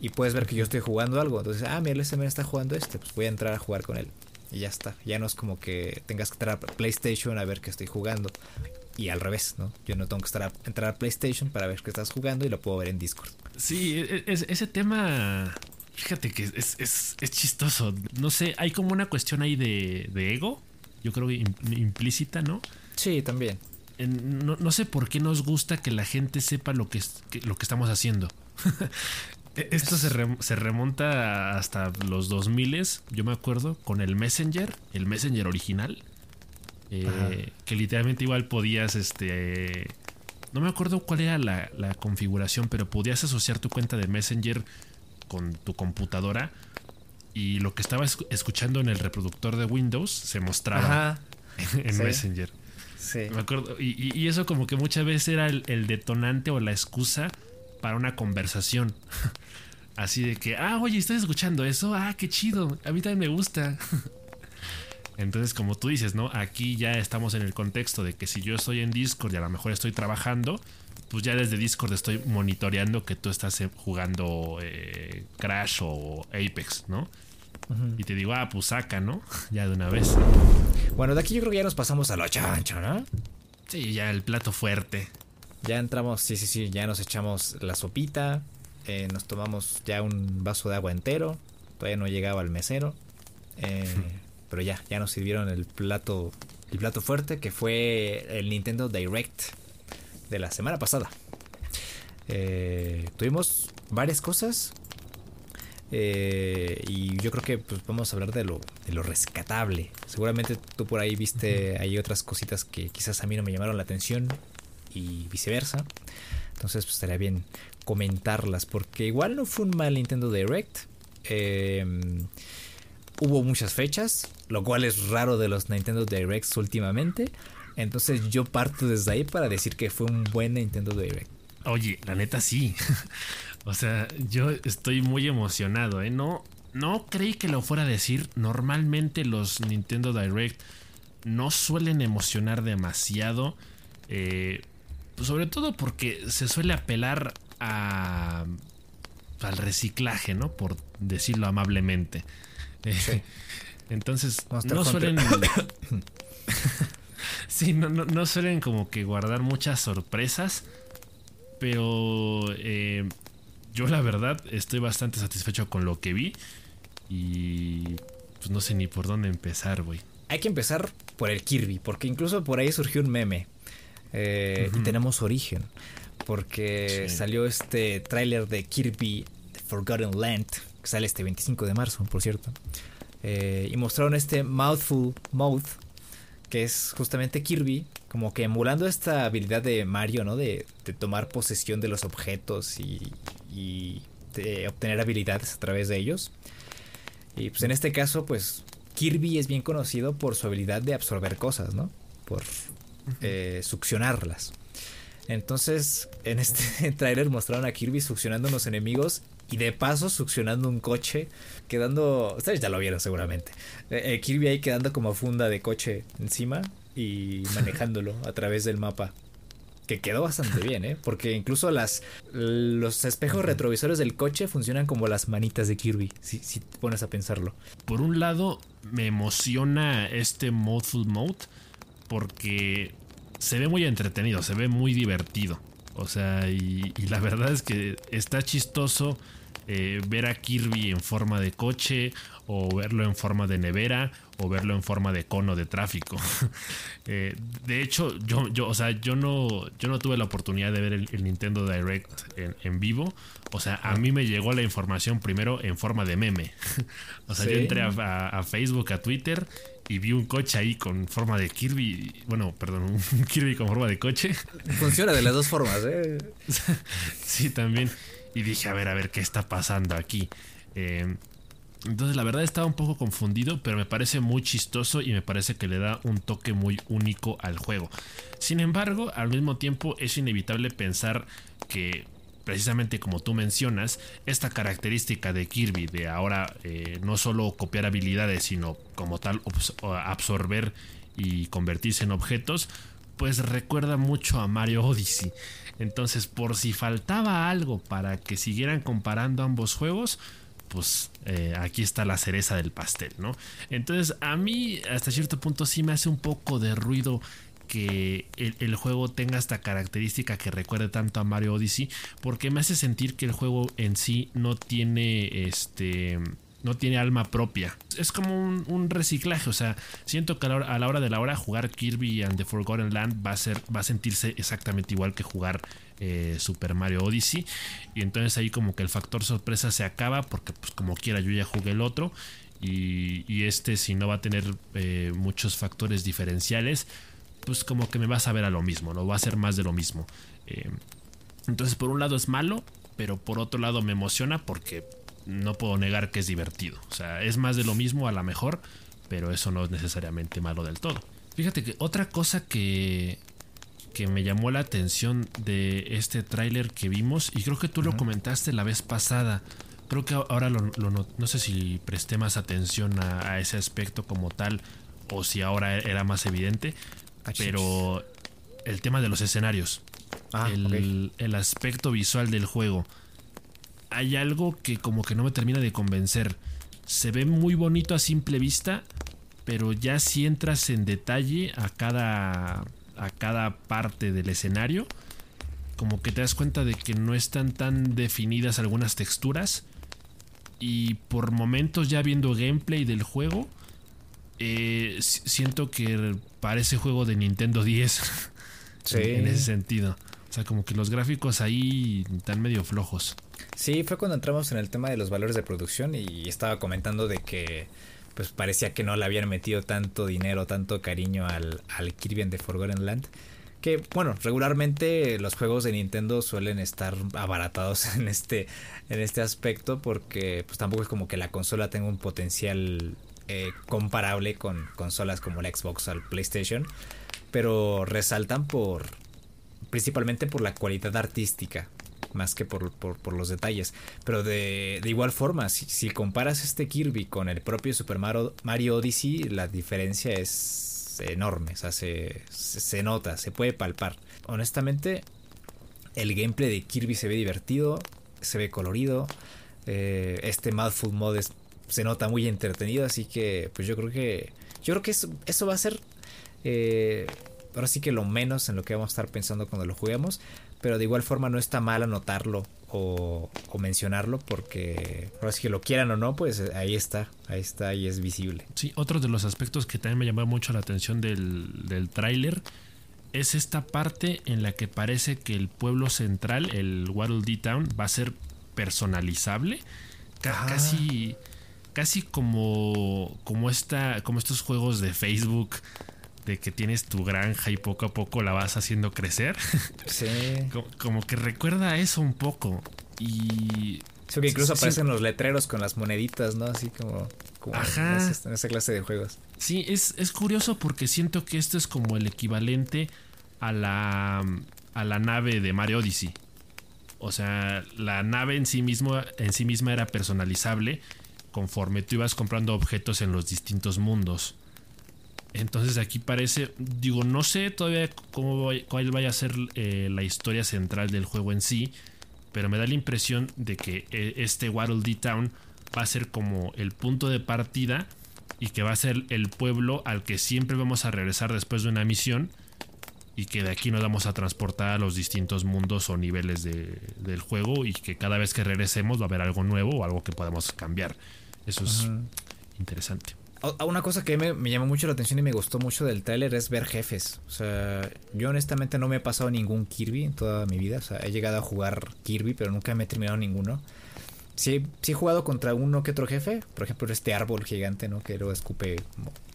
y puedes ver que yo estoy jugando algo. Entonces, ah, mira, ese men está jugando este, pues voy a entrar a jugar con él. Y ya está. Ya no es como que tengas que entrar a PlayStation a ver que estoy jugando. Y al revés, ¿no? Yo no tengo que estar a, entrar a PlayStation para ver que estás jugando y lo puedo ver en Discord. Sí, e, e, ese tema. Fíjate que es, es, es, chistoso. No sé, hay como una cuestión ahí de, de ego. Yo creo que implícita, ¿no? Sí, también. no, no, sé por qué nos gusta que la gente sepa lo que, lo que estamos haciendo. E-, esto se, remonta hasta los 2000, yo me acuerdo, con el Messenger, el Messenger original. Eh, que literalmente igual podías, este... No me acuerdo cuál era la, configuración, pero podías asociar tu cuenta de Messenger con tu computadora y lo que estabas escuchando en el reproductor de Windows se mostraba en Messenger. Sí. Me acuerdo. Y, eso como que muchas veces era el detonante o la excusa para una conversación. Así de que, ah, oye, ¿estás escuchando eso? Ah, qué chido. A mí también me gusta. Entonces, como tú dices, ¿no? Aquí ya estamos en el contexto de que si yo estoy en Discord y a lo mejor estoy trabajando, pues ya desde Discord estoy monitoreando que tú estás eh, jugando eh, Crash o Apex, ¿no? Y te digo, ah, pues saca, ¿no? ya de una vez. Bueno, de aquí yo creo que ya nos pasamos a lo chancho, ¿no? Sí, ya el plato fuerte. Ya entramos, sí, sí, sí, ya nos echamos la sopita, eh, nos tomamos ya un vaso de agua entero, todavía no llegaba el mesero, eh, pero ya, ya nos sirvieron el plato, el plato fuerte que fue el Nintendo Direct de la semana pasada. Eh, tuvimos varias cosas. Eh, y yo creo que pues, vamos a hablar de lo, de lo rescatable. Seguramente tú por ahí viste, hay otras cositas que quizás a mí no me llamaron la atención y viceversa. Entonces pues, estaría bien comentarlas porque igual no fue un mal Nintendo Direct. Eh, hubo muchas fechas, lo cual es raro de los Nintendo Directs últimamente. Entonces yo parto desde ahí para decir que fue un buen Nintendo Direct. Oye, la neta sí. o sea, yo estoy muy emocionado, ¿eh? No, no creí que lo fuera a decir. Normalmente los Nintendo Direct no suelen emocionar demasiado. Eh, sobre todo porque se suele apelar a, al reciclaje, ¿no? Por decirlo amablemente. entonces, no suelen. sí, no, no, suelen como que guardar muchas sorpresas. Pero eh, yo la verdad estoy bastante satisfecho con lo que vi. Y pues no sé ni por dónde empezar, güey. Hay que empezar por el Kirby, porque incluso por ahí surgió un meme. Eh, y tenemos origen. Porque salió este tráiler de Kirby Forgotten Land, que sale este 25 de marzo, por cierto. Eh, y mostraron este Mouthful Mouth, que es justamente Kirby, como que emulando esta habilidad de Mario, ¿no? De, tomar posesión de los objetos y, y de obtener habilidades a través de ellos. Y pues en este caso, pues Kirby es bien conocido por su habilidad de absorber cosas, ¿no? Por eh, succionarlas. Entonces, en este trailer mostraron a Kirby succionando a los enemigos y de paso succionando un coche, quedando. Ustedes ya lo vieron seguramente. Eh, eh, Kirby ahí quedando como funda de coche encima y manejándolo a través del mapa. Que quedó bastante bien, ¿eh? Porque incluso las los espejos retrovisores del coche funcionan como las manitas de Kirby, si, si te pones a pensarlo. Por un lado, me emociona este Modful Mode porque se ve muy entretenido, se ve muy divertido. O sea, y, la verdad es que está chistoso eh, ver a Kirby en forma de coche o verlo en forma de nevera o verlo en forma de cono de tráfico. Eh, de hecho, yo, yo, o sea, yo no, yo no tuve la oportunidad de ver el, Nintendo Direct en, vivo. O sea, a mí me llegó la información primero en forma de meme. o sea, yo entré a, Facebook, a Twitter y vi un coche ahí con forma de Kirby. Bueno, perdón, un Kirby con forma de coche. Funciona de las dos formas, ¿eh? sí, también. Y dije, a ver, a ver qué está pasando aquí. Eh, entonces la verdad estaba un poco confundido, pero me parece muy chistoso y me parece que le da un toque muy único al juego. Sin embargo, al mismo tiempo es inevitable pensar que precisamente como tú mencionas, esta característica de Kirby de ahora eh, no solo copiar habilidades, sino como tal absorber y convertirse en objetos, pues recuerda mucho a Mario Odyssey. Entonces, por si faltaba algo para que siguieran comparando ambos juegos, pues eh, aquí está la cereza del pastel, ¿no? Entonces a mí hasta cierto punto sí me hace un poco de ruido que el, juego tenga esta característica que recuerde tanto a Mario Odyssey, porque me hace sentir que el juego en sí no tiene este no tiene alma propia. Es como un, reciclaje, o sea, siento que a la, hora, de la hora jugar Kirby and the Forgotten Land va a ser va a sentirse exactamente igual que jugar eh, Super Mario Odyssey y entonces ahí como que el factor sorpresa se acaba porque pues como quiera yo ya jugué el otro y, este si no va a tener eh, muchos factores diferenciales pues como que me va a saber a lo mismo, no va a ser más de lo mismo. Eh, entonces por un lado es malo, pero por otro lado me emociona porque no puedo negar que es divertido. O sea, es más de lo mismo a lo mejor, pero eso no es necesariamente malo del todo. Fíjate que otra cosa que, que me llamó la atención de este tráiler que vimos, y creo que tú lo comentaste la vez pasada, creo que ahora lo, no, sé si presté más atención a, ese aspecto como tal, o si ahora era más evidente, pero el tema de los escenarios, ah, el, el aspecto visual del juego hay algo que como que no me termina de convencer. Se ve muy bonito a simple vista, pero ya si entras en detalle a cada a cada parte del escenario, como que te das cuenta de que no están tan definidas algunas texturas y por momentos ya viendo gameplay del juego eh, siento que parece juego de Nintendo 10 en ese sentido O sea, como que los gráficos ahí están medio flojos. Sí, fue cuando entramos en el tema de los valores de producción y estaba comentando de que pues parecía que no le habían metido tanto dinero, tanto cariño al, al Kirby and the Forgotten Land. Que bueno, regularmente los juegos de Nintendo suelen estar abaratados en este, en este aspecto porque pues tampoco es como que la consola tenga un potencial eh, comparable con consolas como la Xbox o el PlayStation. Pero resaltan por principalmente por la cualidad artística más que por, los detalles. Pero de, igual forma, si, comparas este Kirby con el propio Super Mario, Odyssey, la diferencia es enorme. O sea, se, se, nota, se puede palpar. Honestamente, el gameplay de Kirby se ve divertido, se ve colorido. Eh, este Mouthful Mode se nota muy entretenido, así que pues yo creo que yo creo que eso, eso va a ser eh, ahora sí que lo menos en lo que vamos a estar pensando cuando lo juguemos pero de igual forma no está mal anotarlo o, mencionarlo porque ahora sí que lo quieran o no, pues ahí está, ahí está y es visible. Sí, otro de los aspectos que también me llamó mucho la atención del, del tráiler es esta parte en la que parece que el pueblo central, el Waddle Dee Town, va a ser personalizable. Casi, casi como, como, esta, como estos juegos de Facebook de que tienes tu granja y poco a poco la vas haciendo crecer. Sí. como, que recuerda eso un poco. Y. Sí, que incluso aparecen los letreros con las moneditas, ¿no? Así como, Ajá. En, esa, clase de juegos. Sí, es, es curioso porque siento que esto es como el equivalente a la, a la nave de Mario Odyssey. O sea, la nave en sí, mismo, en sí misma era personalizable conforme tú ibas comprando objetos en los distintos mundos. Entonces aquí parece, digo, no sé todavía cómo cuál vaya a ser eh, la historia central del juego en sí, pero me da la impresión de que eh, este Waddle Dee Town va a ser como el punto de partida y que va a ser el pueblo al que siempre vamos a regresar después de una misión y que de aquí nos vamos a transportar a los distintos mundos o niveles del juego y que cada vez que regresemos va a haber algo nuevo o algo que podamos cambiar. Eso es interesante una cosa que me, llamó mucho la atención y me gustó mucho del tráiler es ver jefes. O sea, yo honestamente no me he pasado ningún Kirby en toda mi vida. O sea, he llegado a jugar Kirby, pero nunca me he terminado ninguno. Sí, sí he jugado contra uno que otro jefe. Por ejemplo, este árbol gigante, ¿no? Que luego escupe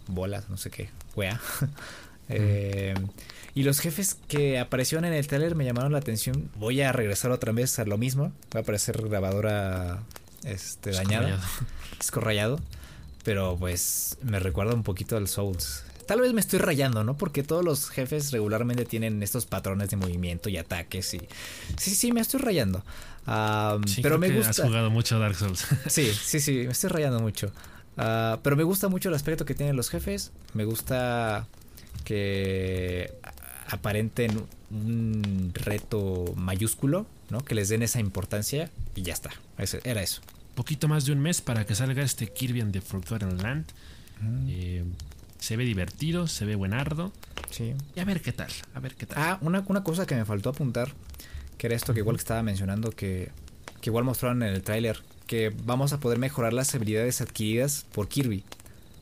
bolas, no sé qué. Wea. Eh, y los jefes que aparecieron en el tráiler me llamaron la atención. Voy a regresar otra vez a lo mismo. Va a aparecer grabadora este, dañada. Escorrayado pero pues me recuerda un poquito al Souls. Tal vez me estoy rayando, ¿no? Porque todos los jefes regularmente tienen estos patrones de movimiento y ataques y... Sí, sí, me estoy rayando. pero me gusta... Has jugado mucho Dark Souls. sí, sí, sí, me estoy rayando mucho. Ah, pero me gusta mucho el aspecto que tienen los jefes. Me gusta que aparenten un reto mayúsculo, ¿no? Que les den esa importancia y ya está. Era eso poquito más de un mes para que salga este Kirby and the Forgotten Land. Mm. Eh, se ve divertido, se ve buenardo. Sí. Y a ver qué tal, a ver qué tal. Ah, una, cosa que me faltó apuntar, que era esto que igual estaba mencionando, que, que igual mostraron en el tráiler, que vamos a poder mejorar las habilidades adquiridas por Kirby.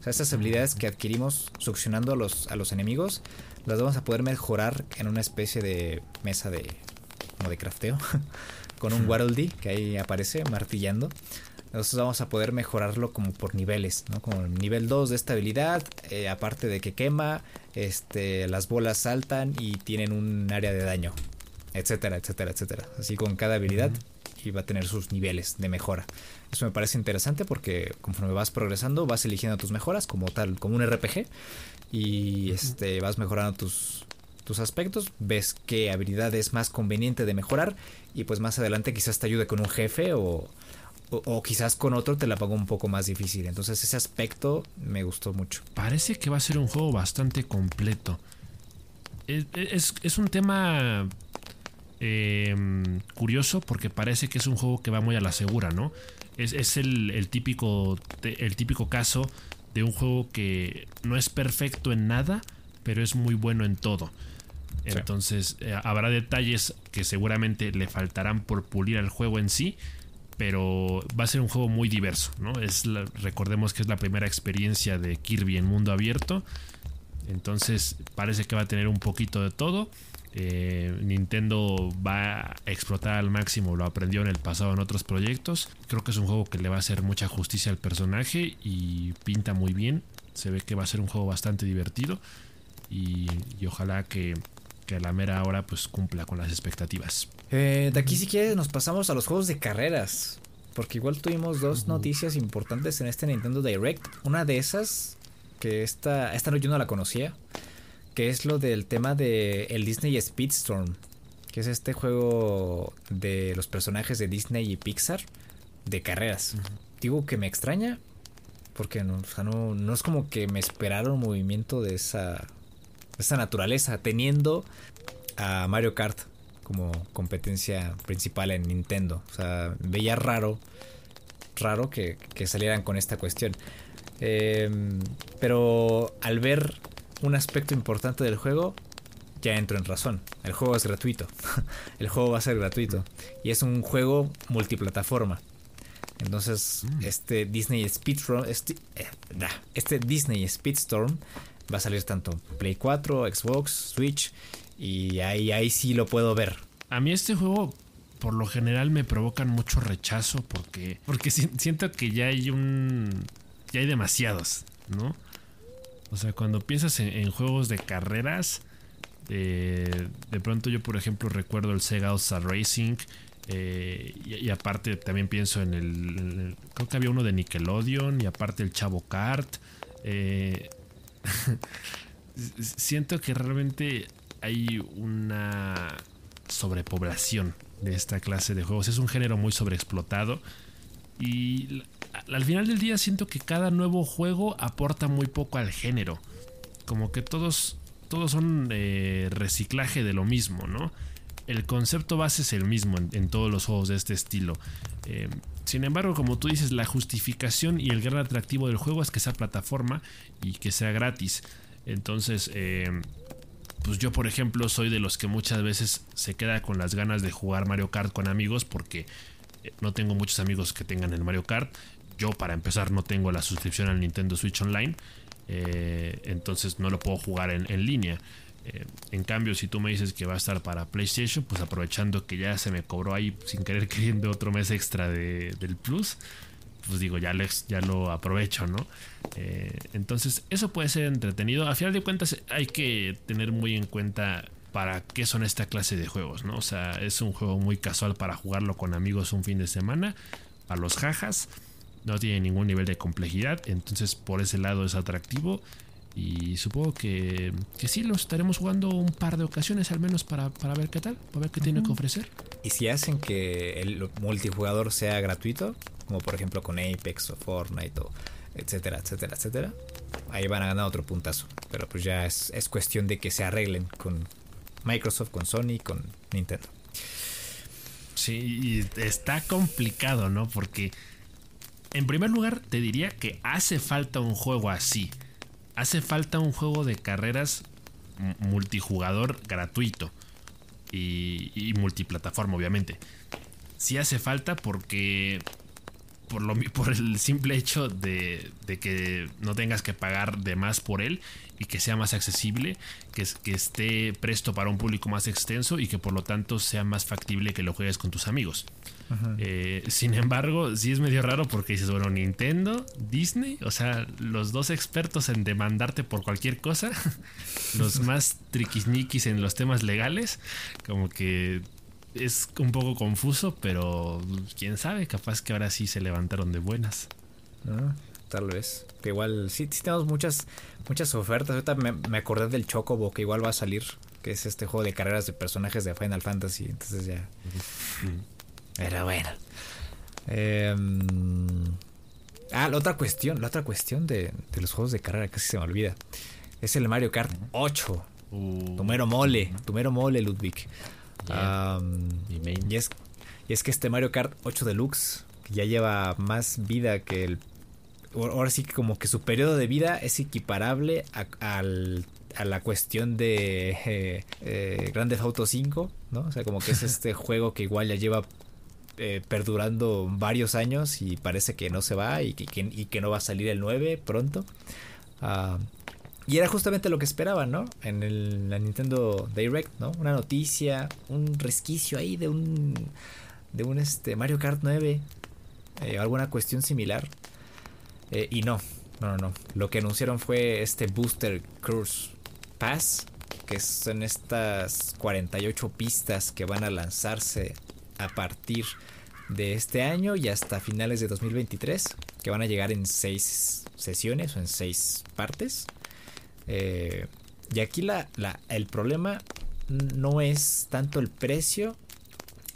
O sea, estas habilidades que adquirimos succionando a los, a los enemigos, las vamos a poder mejorar en una especie de mesa de, como de crafteo. con un Waddle que ahí aparece martillando. Nosotros vamos a poder mejorarlo como por niveles, ¿no? Como nivel 2 de estabilidad, eh, aparte de que quema, este, las bolas saltan y tienen un área de daño, etcétera, etcétera, etcétera. Así con cada habilidad y va a tener sus niveles de mejora. Eso me parece interesante porque conforme vas progresando vas eligiendo tus mejoras como tal, como un RPG y este vas mejorando tus tus aspectos, ves qué habilidad es más conveniente de mejorar y pues más adelante quizás te ayude con un jefe o, o, quizás con otro te la pongo un poco más difícil. Entonces ese aspecto me gustó mucho. Parece que va a ser un juego bastante completo. Es, un tema em, curioso porque parece que es un juego que va muy a la segura, ¿no? Es, el, típico, el típico caso de un juego que no es perfecto en nada, pero es muy bueno en todo. Entonces eh, habrá detalles que seguramente le faltarán por pulir al juego en sí, pero va a ser un juego muy diverso, ¿no? Es recordemos que es la primera experiencia de Kirby en mundo abierto, entonces parece que va a tener un poquito de todo. Eh, Nintendo va a explotar al máximo, lo aprendió en el pasado en otros proyectos. Creo que es un juego que le va a hacer mucha justicia al personaje y pinta muy bien. Se ve que va a ser un juego bastante divertido y, ojalá que, a la mera hora pues cumpla con las expectativas. Eh, de aquí si quieres nos pasamos a los juegos de carreras. Porque igual tuvimos dos noticias importantes en este Nintendo Direct. Una de esas, que esta, esta yo no la conocía, que es lo del tema de el Disney Speedstorm, que es este juego de los personajes de Disney y Pixar de carreras. Digo que me extraña porque no, no, es como que me esperara un movimiento de esa, esa naturaleza, teniendo a Mario Kart como competencia principal en Nintendo. O sea, veía raro, raro que, que salieran con esta cuestión. Em, pero al ver un aspecto importante del juego, ya entro en razón. El juego es gratuito. el juego va a ser gratuito. Y es un juego multiplataforma. Entonces, mm. este Disney Speedstorm, este, eh, este, Disney Speedstorm va a salir tanto Play 4, Xbox, Switch y ahí, ahí sí lo puedo ver. A mí este juego por lo general me provocan mucho rechazo porque porque siento que ya hay un ya hay demasiados, ¿no? O sea, cuando piensas en, juegos de carreras, de pronto yo, por ejemplo, recuerdo el Sega all Racing. Eh, y, aparte también pienso en el, Creo que había uno de Nickelodeon. Y aparte el Chavo Kart. Eh, siento que realmente hay una sobrepoblación de esta clase de juegos. Es un género muy sobreexplotado. Y al final del día siento que cada nuevo juego aporta muy poco al género. Como que todos, todos son eh, reciclaje de lo mismo, ¿no? El concepto base es el mismo en, todos los juegos de este estilo. Eh, sin embargo, como tú dices, la justificación y el gran atractivo del juego es que sea plataforma y que sea gratis. Entonces, eh, pues yo por ejemplo soy de los que muchas veces se queda con las ganas de jugar Mario Kart con amigos porque no tengo muchos amigos que tengan el Mario Kart yo para empezar no tengo la suscripción al Nintendo Switch Online, eh, entonces no lo puedo jugar en, línea. Eh, en cambio, si tú me dices que va a estar para PlayStation, pues aprovechando que ya se me cobró ahí sin querer queriendo otro mes extra del Plus, pues digo, ya, ya lo aprovecho, ¿no? Eh, entonces, eso puede ser entretenido. A final de cuentas, hay que tener muy en cuenta para qué son esta clase de juegos, ¿no? O sea, es un juego muy casual para jugarlo con amigos un fin de semana, a los jajas no tiene ningún nivel de complejidad, entonces por ese lado es atractivo y supongo que, que sí lo estaremos jugando un par de ocasiones al menos para, ver qué tal, para ver qué tiene que ofrecer. Y si hacen que el multijugador sea gratuito, como por ejemplo con Apex o Fortnite o etcétera, etcétera, etcétera, ahí van a ganar otro puntazo. Pero pues ya es, es cuestión de que se arreglen con Microsoft, con Sony, con Nintendo. Sí, está complicado, ¿no? Porque en primer lugar, te diría que hace falta un juego así. Hace falta un juego de carreras multijugador gratuito. Y, multiplataforma, obviamente. Sí hace falta porque por, lo, por el simple hecho de, que no tengas que pagar de más por él y que sea más accesible, que esté presto para un público más extenso y que por lo tanto sea más factible que lo juegues con tus amigos. Eh, sin embargo, sí es medio raro porque dices, bueno, Nintendo, Disney, o sea, los dos expertos en demandarte por cualquier cosa, los más triquisniquis en los temas legales, como que es un poco confuso, pero quién sabe, capaz que ahora sí se levantaron de buenas. Ah, tal vez. Que igual sí, tenemos muchas, muchas ofertas. Ahorita me, acordé del Chocobo que igual va a salir, que es este juego de carreras de personajes de Final Fantasy. Entonces ya. Pero bueno. Em, ah, la otra cuestión, la otra cuestión de, los juegos de carrera, casi se me olvida. Es el Mario Kart 8. Uh. Tumero mole, tumero mole, Ludwig. y, es, y es que este Mario Kart 8 Deluxe ya lleva más vida que el... Ahora sí que como que su periodo de vida es equiparable a, la cuestión de eh, eh, Grand Theft Auto 5, ¿no? O sea, como que es este juego que igual ya lleva eh, perdurando varios años y parece que no se va y que, no va a salir el 9 pronto. Ah, y era justamente lo que esperaban, ¿no? En el, la Nintendo Direct, ¿no? Una noticia, un resquicio ahí de un de un este Mario Kart 9, eh, alguna cuestión similar. Eh, y no, no, no, no. Lo que anunciaron fue este Booster Cruise Pass, que son estas 48 pistas que van a lanzarse a partir de este año y hasta finales de 2023, que van a llegar en 6 sesiones o en 6 partes. Eh, y aquí la, el problema no es tanto el precio,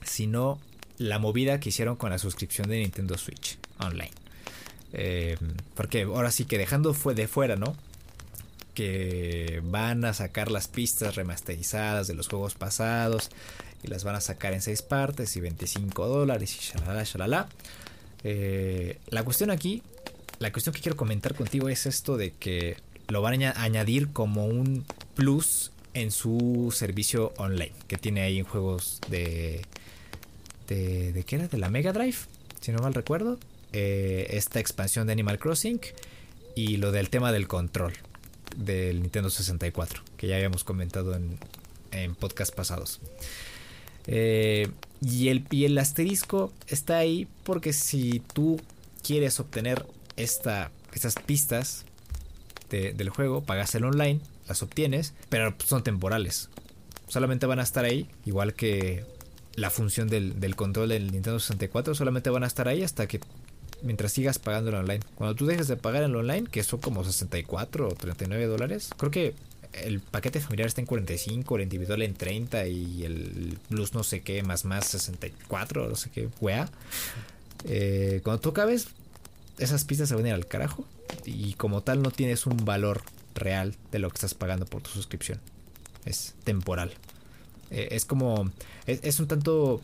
sino la movida que hicieron con la suscripción de Nintendo Switch Online. Eh, porque ahora sí que dejando fue de fuera, ¿no? Que van a sacar las pistas remasterizadas de los juegos pasados y las van a sacar en seis partes y 25 dólares y shalala, shalala. Eh, la cuestión aquí, la cuestión que quiero comentar contigo es esto de que lo van a añadir como un plus en su servicio online que tiene ahí en juegos de de, de qué era de la Mega Drive si no mal recuerdo. Eh, esta expansión de Animal Crossing y lo del tema del control del Nintendo 64 que ya habíamos comentado en, en podcast pasados eh, y, el, el asterisco está ahí porque si tú quieres obtener esta, estas pistas del juego, pagas el online, las obtienes, pero son temporales. Solamente van a estar ahí, igual que la función del, del control del Nintendo 64, solamente van a estar ahí hasta que mientras sigas pagando el online. Cuando tú dejes de pagar el online, que son como 64 o 39 dólares, creo que el paquete familiar está en 45, el individual en 30 y el plus no sé qué, más más 64, no sé qué, wea. Eh, cuando tú acabes, esas pistas se van a ir al carajo y como tal no tienes un valor real de lo que estás pagando por tu suscripción. Es temporal. Eh, es como, es, un tanto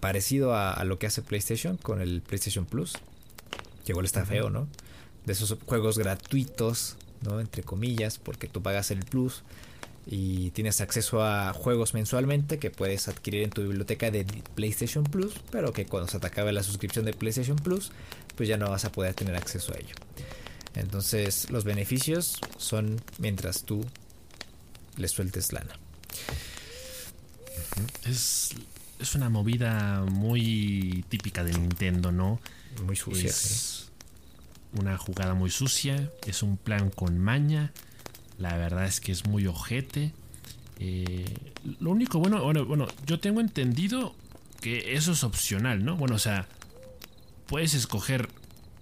parecido a, a, lo que hace PlayStation con el PlayStation Plus. Que igual está feo, ¿no? De esos juegos gratuitos ¿no? Entre comillas, porque tú pagas el plus y tienes acceso a juegos mensualmente que puedes adquirir en tu biblioteca de PlayStation Plus, pero que cuando se te acabe la suscripción de PlayStation Plus, pues ya no vas a poder tener acceso a ello. Entonces, los beneficios son mientras tú le sueltes lana. Es, es una movida muy típica de Nintendo, ¿no? Muy sucia una jugada muy sucia, es un plan con maña, la verdad es que es muy ojete. Eh, lo único bueno, bueno, bueno, yo tengo entendido que eso es opcional, ¿no? Bueno, o sea, puedes escoger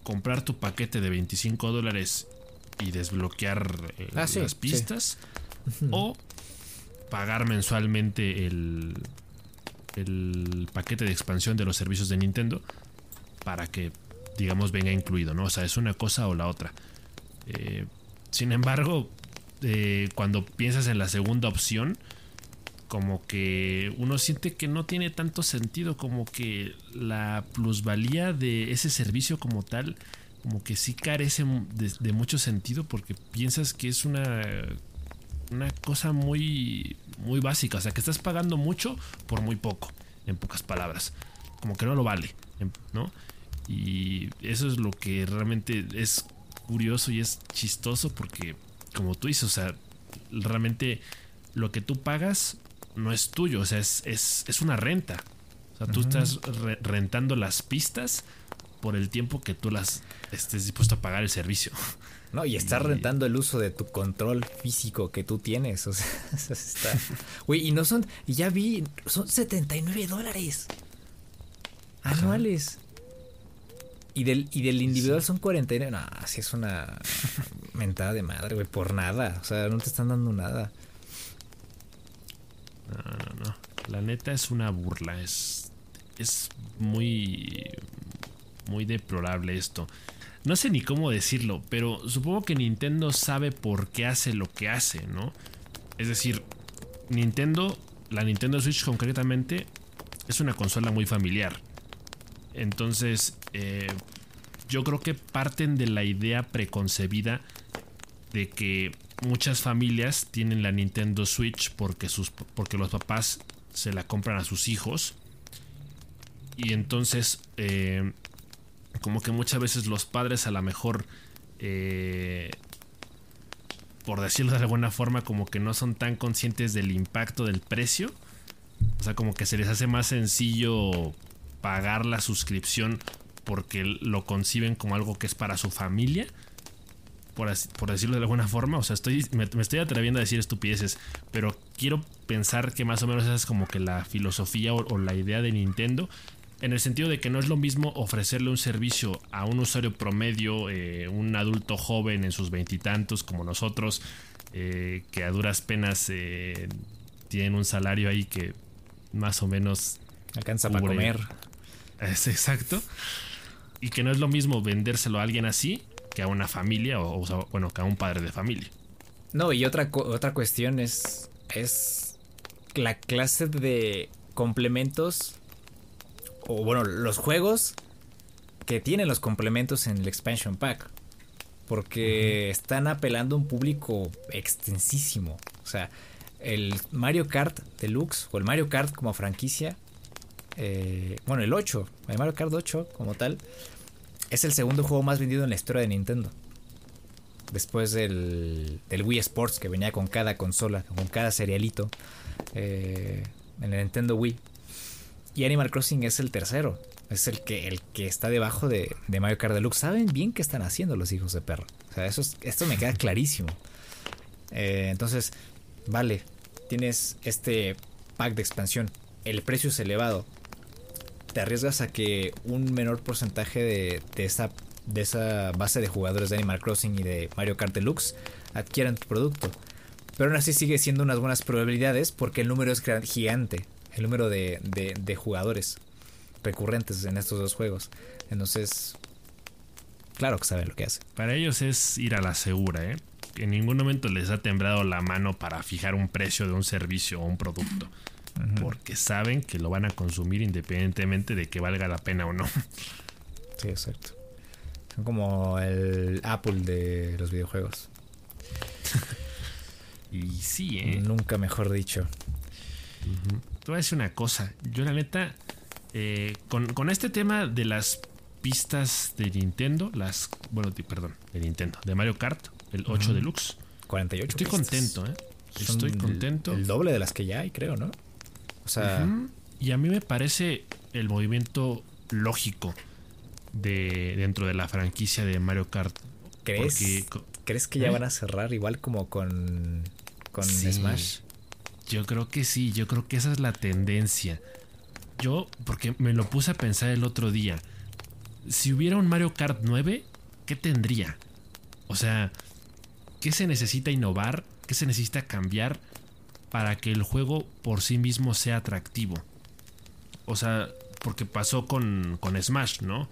comprar tu paquete de 25 dólares y desbloquear eh, ah, las pistas o pagar mensualmente el, el paquete de expansión de los servicios de Nintendo para que digamos, venga incluido, ¿no? O sea, es una cosa o la otra. Eh, sin embargo, eh, cuando piensas en la segunda opción, como que uno siente que no tiene tanto sentido, como que la plusvalía de ese servicio como tal, como que sí carece de, mucho sentido porque piensas que es una, una cosa muy, muy básica, o sea, que estás pagando mucho por muy poco, en pocas palabras, como que no lo vale, ¿no? Y eso es lo que realmente es curioso y es chistoso porque, como tú dices, o sea, realmente lo que tú pagas no es tuyo, o sea, es, es, una renta. O sea, tú estás rentando las pistas por el tiempo que tú las estés dispuesto a pagar el servicio. No, y estás rentando el uso de tu control físico que tú tienes. O sea, está. Uy, y no son. Y ya vi, son 79 dólares anuales. Y del, y del individual son 49. No, así es una mentada de madre, güey, por nada. O sea, no te están dando nada. No, no, no. La neta es una burla. Es, es muy, muy deplorable esto. No sé ni cómo decirlo, pero supongo que Nintendo sabe por qué hace lo que hace, ¿no? Es decir, Nintendo, la Nintendo Switch concretamente, es una consola muy familiar. Entonces, eh, yo creo que parten de la idea preconcebida de que muchas familias tienen la Nintendo Switch porque, sus, porque los papás se la compran a sus hijos. Y entonces, eh, como que muchas veces los padres a lo mejor eh, por decirlo de alguna forma, como que no son tan conscientes del impacto del precio. O sea, como que se les hace más sencillo pagar la suscripción porque lo conciben como algo que es para su familia. Por, por decirlo de alguna forma. O sea, estoy, me, estoy atreviendo a decir estupideces. Pero quiero pensar que más o menos esa es como que la filosofía o, la idea de Nintendo. En el sentido de que no es lo mismo ofrecerle un servicio a un usuario promedio, eh, un adulto joven en sus veintitantos como nosotros, eh, que a duras penas eh, tienen un salario ahí que más o menos alcanza para comer. Es exacto y que no es lo mismo vendérselo a alguien así que a una familia o, bueno, que a un padre de familia. No, y otra, otra cuestión es, es la clase de complementos o bueno, los juegos que tienen los complementos en el expansion pack. Porque están apelando a un público extensísimo. O sea, el Mario Kart Deluxe o el Mario Kart como franquicia. Eh, bueno, el 8, el Mario Kart 8 como tal, es el segundo juego más vendido en la historia de Nintendo. Después del, Wii Sports que venía con cada consola, con cada serialito. Eh, en el Nintendo Wii. Y Animal Crossing es el tercero. Es el que, el que está debajo de, Mario Kart Deluxe. Saben bien qué están haciendo los hijos de perro. O sea, eso esto me queda clarísimo. Eh, entonces, vale, tienes este pack de expansión. El precio es elevado te arriesgas a que un menor porcentaje de, esa, de esa base de jugadores de Animal Crossing y de Mario Kart Deluxe adquieran tu producto. Pero aún así sigue siendo unas buenas probabilidades porque el número es gigante, el número de, de, jugadores recurrentes en estos dos juegos. Entonces, claro que saben lo que hacen. Para ellos es ir a la segura, ¿eh? En ningún momento les ha temblado la mano para fijar un precio de un servicio o un producto porque saben que lo van a consumir independientemente de que valga la pena o no. Sí, exacto. Son como el Apple de los videojuegos. y sí, ¿eh? Nunca mejor dicho. Te voy a decir una cosa. Yo, la neta, eh, con, este tema de las pistas de Nintendo, las. Bueno, perdón, de Nintendo, de Mario Kart, el 8 Deluxe. 48. Estoy contento, ¿eh? Estoy contento. el, doble de las que ya hay, creo, ¿no? O sea. Y a mí me parece el movimiento lógico de dentro de la franquicia de Mario Kart. ¿Crees, ¿crees que ya ¿Eh? van a cerrar igual como con, con Smash? Yo creo que sí, yo creo que esa es la tendencia. Yo, porque me lo puse a pensar el otro día. Si hubiera un Mario Kart 9, ¿qué tendría? O sea, ¿qué se necesita innovar? ¿Qué se necesita cambiar? Para que el juego por sí mismo sea atractivo. O sea, porque pasó con, con Smash, ¿no?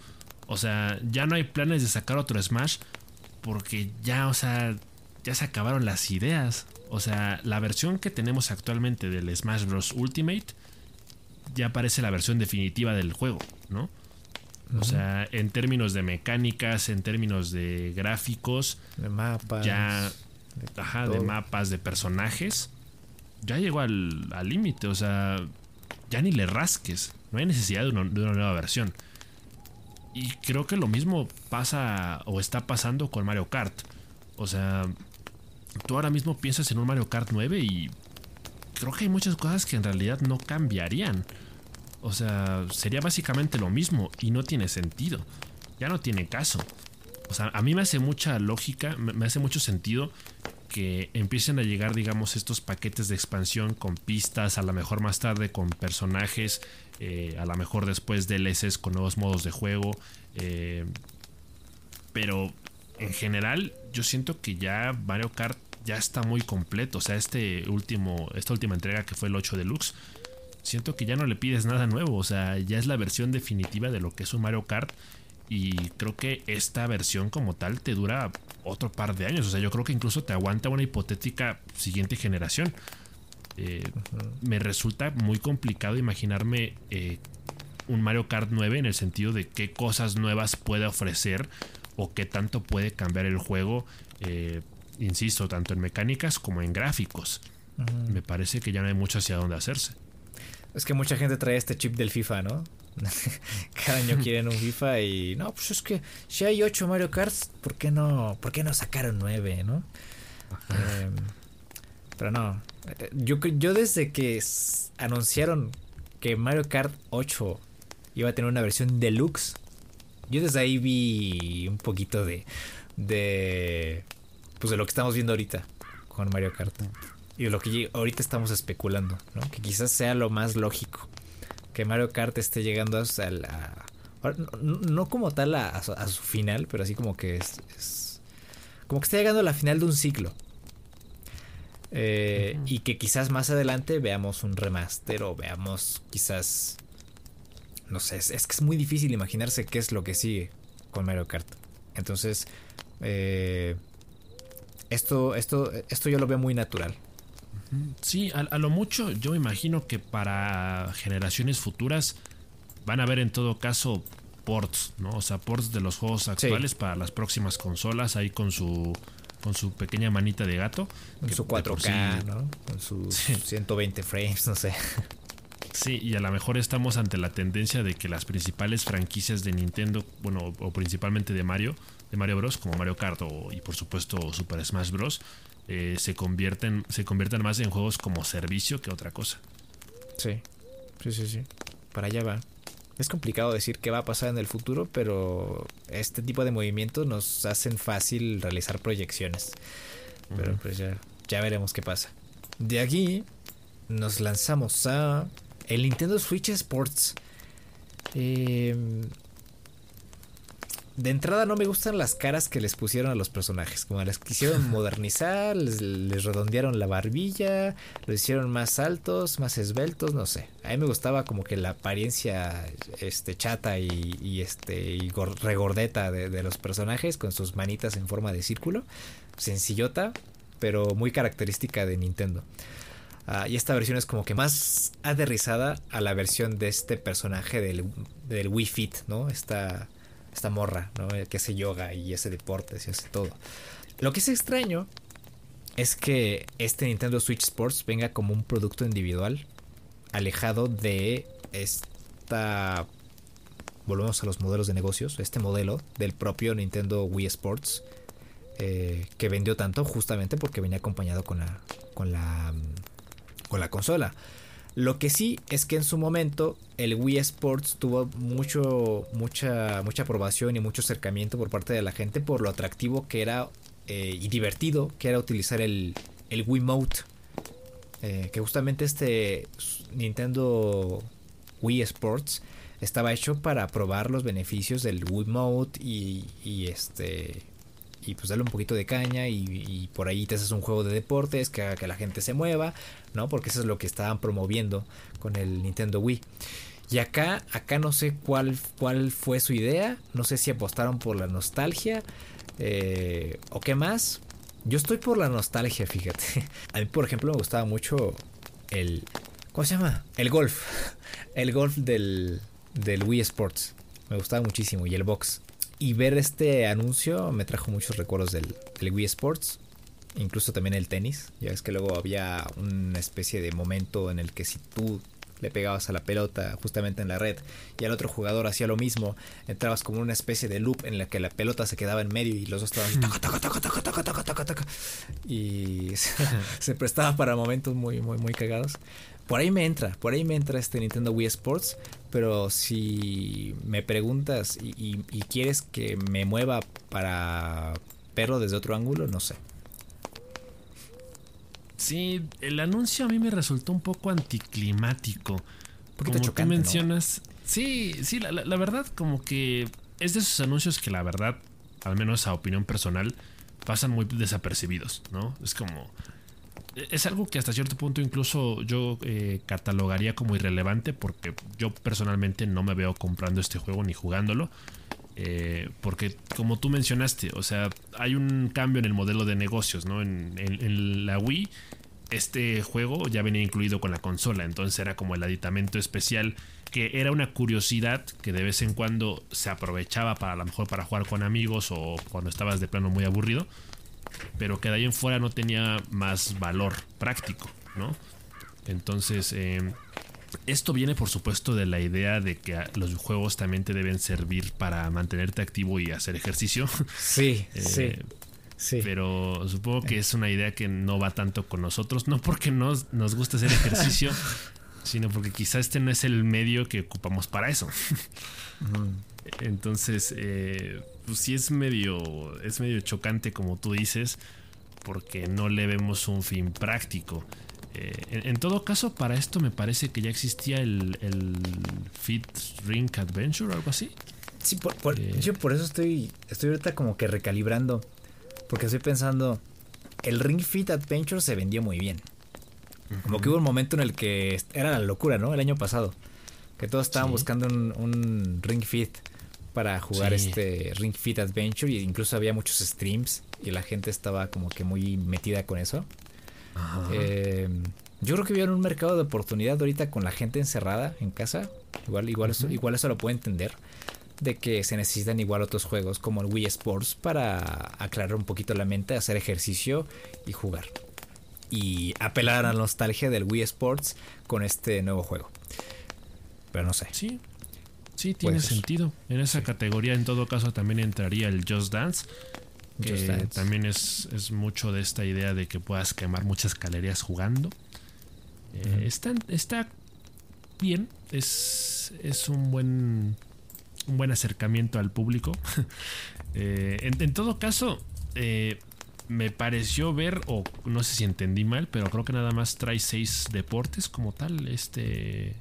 O sea, ya no hay planes de sacar otro Smash porque ya, o sea, ya se acabaron las ideas. O sea, la versión que tenemos actualmente del Smash Bros. Ultimate ya parece la versión definitiva del juego, ¿no? O sea, en términos de mecánicas, en términos de gráficos, de mapas, ya, ajá, de mapas, de personajes, ya llegó al límite, o sea, ya ni le rasques, no hay necesidad de una, nueva versión. Y creo que lo mismo pasa o está pasando con Mario Kart. O sea, tú ahora mismo piensas en un Mario Kart 9 y creo que hay muchas cosas que en realidad no cambiarían. O sea, sería básicamente lo mismo y no tiene sentido. Ya no tiene caso. O sea, a mí me hace mucha lógica, me hace mucho sentido que empiecen a llegar, digamos, estos paquetes de expansión con pistas, a lo mejor más tarde con personajes, eh, a lo mejor después DLCs con nuevos modos de juego. Eh, pero en general, yo siento que ya Mario Kart ya está muy completo. O sea, este último, esta última entrega que fue el 8 Deluxe, siento que ya no le pides nada nuevo. O sea, ya es la versión definitiva de lo que es un Mario Kart. Y creo que esta versión como tal te dura otro par de años. O sea, yo creo que incluso te aguanta una hipotética siguiente generación. Eh, me resulta muy complicado imaginarme eh, un Mario Kart 9 en el sentido de qué cosas nuevas puede ofrecer o qué tanto puede cambiar el juego. Eh, insisto, tanto en mecánicas como en gráficos. Me parece que ya no hay mucho hacia dónde hacerse. Es que mucha gente trae este chip del FIFA, ¿no? Cada año quieren un FIFA y no, pues es que si hay 8 Mario Kart, ¿por qué no, por qué no sacaron 9, no? Em, pero no. Yo, yo desde que anunciaron que Mario Kart 8 iba a tener una versión deluxe, yo desde ahí vi un poquito de. de. pues de lo que estamos viendo ahorita con Mario Kart. Y de lo que ahorita estamos especulando, ¿no? Que quizás sea lo más lógico. Que Mario Kart esté llegando a la. No, como tal a, su, final, pero así como que es, Como que está llegando a la final de un ciclo. Eh, y que quizás más adelante veamos un remaster o veamos quizás... No sé, es, que es muy difícil imaginarse qué es lo que sigue con Mario Kart. Entonces, eh, esto, esto, esto yo lo veo muy natural. Sí, a, lo mucho yo me imagino que para generaciones futuras van a haber en todo caso ports, ¿no? O sea, ports de los juegos actuales para las próximas consolas ahí con su con su pequeña manita de gato. Con su 4K, ¿no? Con sus 120 frames, no sé. Sí, y a lo mejor estamos ante la tendencia de que las principales franquicias de Nintendo, bueno, o principalmente de Mario, de Mario Bros, como Mario Kart y por supuesto Super Smash Bros, eh, se, convierten, se conviertan más en juegos como servicio que otra cosa. Sí, sí, sí, sí. Para allá va. Es complicado decir qué va a pasar en el futuro, pero este tipo de movimientos nos hacen fácil realizar proyecciones. Pero pues ya, ya veremos qué pasa. De aquí nos lanzamos a el Nintendo Switch Sports. Eh, de entrada no me gustan las caras que les pusieron a los personajes. Como les quisieron modernizar, les, redondearon la barbilla, los hicieron más altos, más esbeltos, no sé. A mí me gustaba como que la apariencia este, chata y, este, y regordeta de, los personajes con sus manitas en forma de círculo. Sencillota, pero muy característica de Nintendo. Ah, y esta versión es como que más aterrizada a la versión de este personaje del, del Wii Fit, ¿no? Esta esta morra, ¿no? Que hace yoga y hace deportes y hace todo. Lo que es extraño es que este Nintendo Switch Sports venga como un producto individual, alejado de esta... Volvemos a los modelos de negocios, este modelo del propio Nintendo Wii Sports, eh, que vendió tanto justamente porque venía acompañado con la, con la, con la consola. Lo que sí es que en su momento el Wii Sports tuvo mucho, mucha, mucha aprobación y mucho acercamiento por parte de la gente por lo atractivo que era eh, y divertido que era utilizar el, el Wii Mode. Eh, que justamente este Nintendo Wii Sports estaba hecho para probar los beneficios del Wii Mode y, y este y pues darle un poquito de caña y, por ahí te haces un juego de deportes que haga que la gente se mueva, ¿no? Porque eso es lo que estaban promoviendo con el Nintendo Wii. Y acá, acá no sé cuál, cuál fue su idea, no sé si apostaron por la nostalgia eh, o qué más. Yo estoy por la nostalgia, fíjate. A mí, por ejemplo, me gustaba mucho el... ¿Cómo se llama? El golf. El golf del, del Wii Sports. Me gustaba muchísimo. Y el box. Y ver este anuncio me trajo muchos recuerdos del, Wii Sports. Incluso también el tenis. Ya es que luego había una especie de momento en el que si tú le pegabas a la pelota justamente en la red y el otro jugador hacía lo mismo, entrabas como una especie de loop en la que la pelota se quedaba en medio y los dos estaban y se, prestaba para momentos muy muy muy cagados. Por ahí me entra, por ahí me entra este Nintendo Wii Sports pero si me preguntas y, quieres que me mueva para perro desde otro ángulo, no sé. Sí, el anuncio a mí me resultó un poco anticlimático. Como tú mencionas. Sí, sí, la, la, verdad, como que es de esos anuncios que la verdad, al menos a opinión personal, pasan muy desapercibidos, ¿no? Es como, es algo que hasta cierto punto incluso yo eh, catalogaría como irrelevante porque yo personalmente no me veo comprando este juego ni jugándolo. Eh, porque como tú mencionaste, o sea, hay un cambio en el modelo de negocios, ¿no? En, en, la Wii, este juego ya venía incluido con la consola, entonces era como el aditamento especial que era una curiosidad que de vez en cuando se aprovechaba para a lo mejor para jugar con amigos o cuando estabas de plano muy aburrido pero que de ahí en fuera no tenía más valor práctico, ¿no? Entonces, em, esto viene por supuesto de la idea de que los juegos también te deben servir para mantenerte activo y hacer ejercicio. Sí, eh, sí. Sí. Pero supongo que es una idea que no va tanto con nosotros, no porque nos, nos gusta hacer ejercicio, sino porque quizá este no es el medio que ocupamos para eso. Entonces, eh, pues sí es medio, es medio chocante como tú dices, porque no le vemos un fin práctico. Eh, en, todo caso, para esto me parece que ya existía el, el Fit Ring Adventure o algo así. Sí, eh. yo por eso estoy, estoy ahorita como que recalibrando porque estoy pensando, el Ring Fit Adventure se vendió muy bien. Como que hubo un momento en el que era la locura, ¿no? El año pasado. Que todos estaban buscando un, Ring Fit para jugar este Ring Fit Adventure. E incluso había muchos streams y la gente estaba como que muy metida con eso. Eh, yo creo que vieron un mercado de oportunidad ahorita con la gente encerrada en casa. Igual, igual, eso, igual eso lo puedo entender de que se necesitan igual otros juegos como el Wii Sports para aclarar un poquito la mente, hacer ejercicio y jugar. Y apelar a la nostalgia del Wii Sports con este nuevo juego. Pero no sé. Sí, sí, tiene sentido. En esa categoría, en todo caso, también entraría el Just Dance. Que también es, mucho de esta idea de que puedas quemar muchas calorías jugando. Eh, está, está bien. Es, es un buen un buen acercamiento al público. Eh, en, todo caso, eh, me pareció ver, o no sé si entendí mal, pero creo que nada más trae seis deportes como tal, este...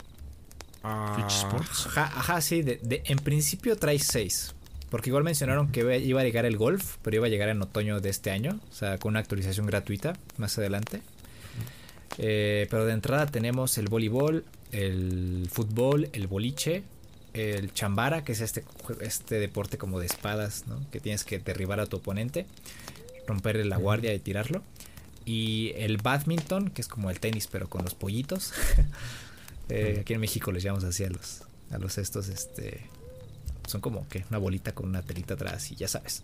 Ah, Sports. Ajá, sí, de, en principio trae seis. Porque igual mencionaron que iba a llegar el golf, pero iba a llegar en otoño de este año, o sea, con una actualización gratuita más adelante. Eh, pero de entrada tenemos el voleibol, el fútbol, el boliche, el chambara, que es este, este deporte como de espadas, ¿no? que tienes que derribar a tu oponente, romperle la guardia y tirarlo. Y el badminton, que es como el tenis, pero con los pollitos. Eh, aquí en México les llamamos así a los, a los estos, este, son como que una bolita con una telita atrás y ya sabes.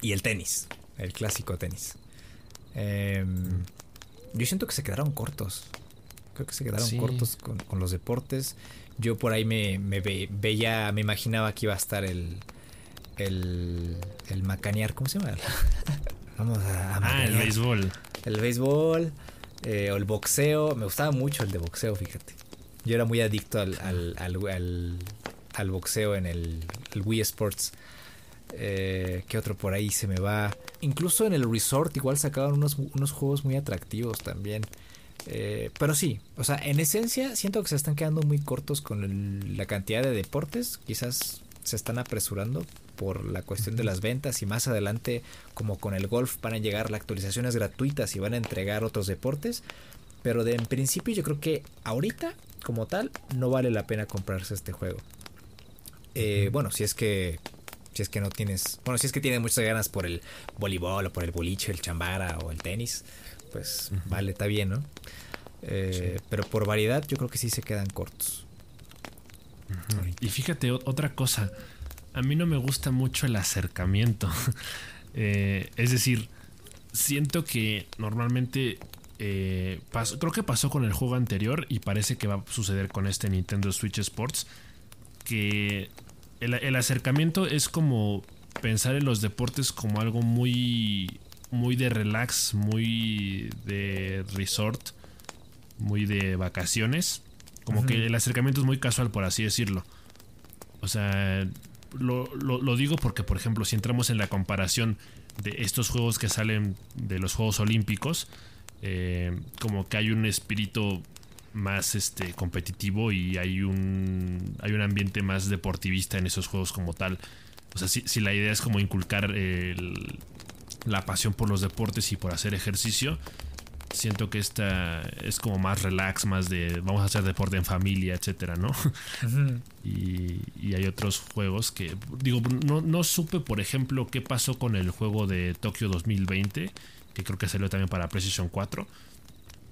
y el tenis, el clásico tenis. Em, yo siento que se quedaron cortos. Creo que se quedaron cortos con, con, los deportes. Yo por ahí me, veía, me imaginaba que iba a estar el, el, el macanear, ¿cómo se llama? Vamos a, Ah, el béisbol. El béisbol eh, o el boxeo. Me gustaba mucho el de boxeo, fíjate. Yo era muy adicto al, al, al, al, boxeo en el, Wii Sports. Eh, ¿Qué otro por ahí se me va? Incluso en el resort igual sacaban unos, unos juegos muy atractivos también. Eh, pero sí, o sea, en esencia siento que se están quedando muy cortos con la cantidad de deportes. Quizás se están apresurando por la cuestión de las ventas y más adelante, como con el golf, van a llegar las actualizaciones gratuitas y van a entregar otros deportes. Pero de en principio yo creo que ahorita, como tal, no vale la pena comprarse este juego. Eh, bueno, si es que si es que no tienes, bueno, si es que tienes muchas ganas por el voleibol o por el boliche, el chambara o el tenis, pues vale, está bien, ¿no? Eh, pero por variedad yo creo que sí se quedan cortos. Y fíjate, otra cosa, a mí no me gusta mucho el acercamiento. Eh, es decir, siento que normalmente eh, creo que pasó con el juego anterior y parece que va a suceder con este Nintendo Switch Sports, que el acercamiento es como pensar en los deportes como algo muy muy de relax, muy de resort, muy de vacaciones. Como que el acercamiento es muy casual, por así decirlo. O sea, lo, digo porque, por ejemplo, si entramos en la comparación de estos juegos que salen de los Juegos Olímpicos, eh, como que hay un espíritu más este competitivo y hay un hay un ambiente más deportivista en esos juegos como tal. O sea, si, si la idea es como inculcar el, la pasión por los deportes y por hacer ejercicio, siento que esta es como más relax, más de vamos a hacer deporte en familia, etcétera, ¿no? y, hay otros juegos que, digo, no, no supe, por ejemplo, qué pasó con el juego de Tokio 2020, que creo que salió también para PlayStation 4,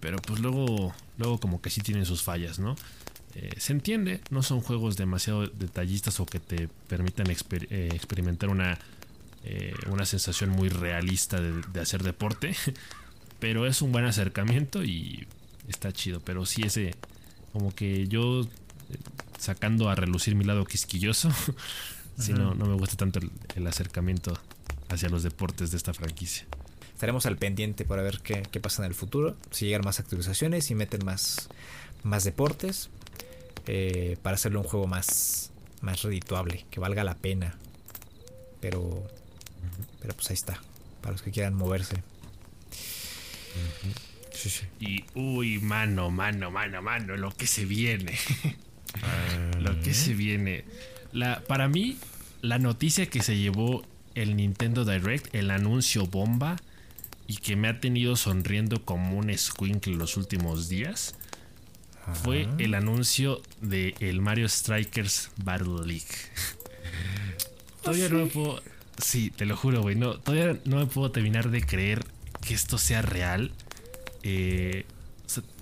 pero pues luego, luego como que sí tienen sus fallas, ¿no? Eh, se entiende, no son juegos demasiado detallistas o que te permitan eh, experimentar una eh, una sensación muy realista de, hacer deporte. Pero es un buen acercamiento y está chido. Pero sí ese, como que yo sacando a relucir mi lado quisquilloso, si no, no me gusta tanto el, acercamiento hacia los deportes de esta franquicia. Estaremos al pendiente para ver qué, pasa en el futuro, si llegan más actualizaciones, si meten más, más deportes, eh, para hacerlo un juego más, más redituable, que valga la pena. Pero, pero pues ahí está, para los que quieran moverse. Y, uy, mano, mano, mano, mano, lo que se viene. lo que se viene. La, para mí, la noticia que se llevó el Nintendo Direct, el anuncio bomba, y que me ha tenido sonriendo como un squinkle los últimos días, fue el anuncio de el Mario Strikers Battle League. todavía no me puedo. Sí, te lo juro, güey. No, todavía no me puedo terminar de creer que esto sea real. Eh,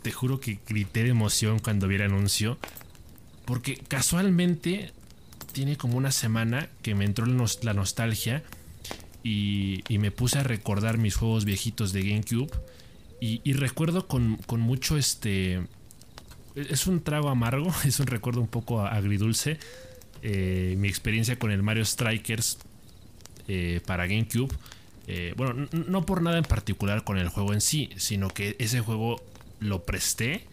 te juro que grité de emoción cuando vi el anuncio. Porque casualmente tiene como una semana que me entró la nostalgia y, me puse a recordar mis juegos viejitos de GameCube. Y, recuerdo con, mucho este... Es un trago amargo, es un recuerdo un poco agridulce. Eh, mi experiencia con el Mario Strikers eh, para GameCube. Eh, bueno, no por nada en particular con el juego en sí, sino que ese juego lo presté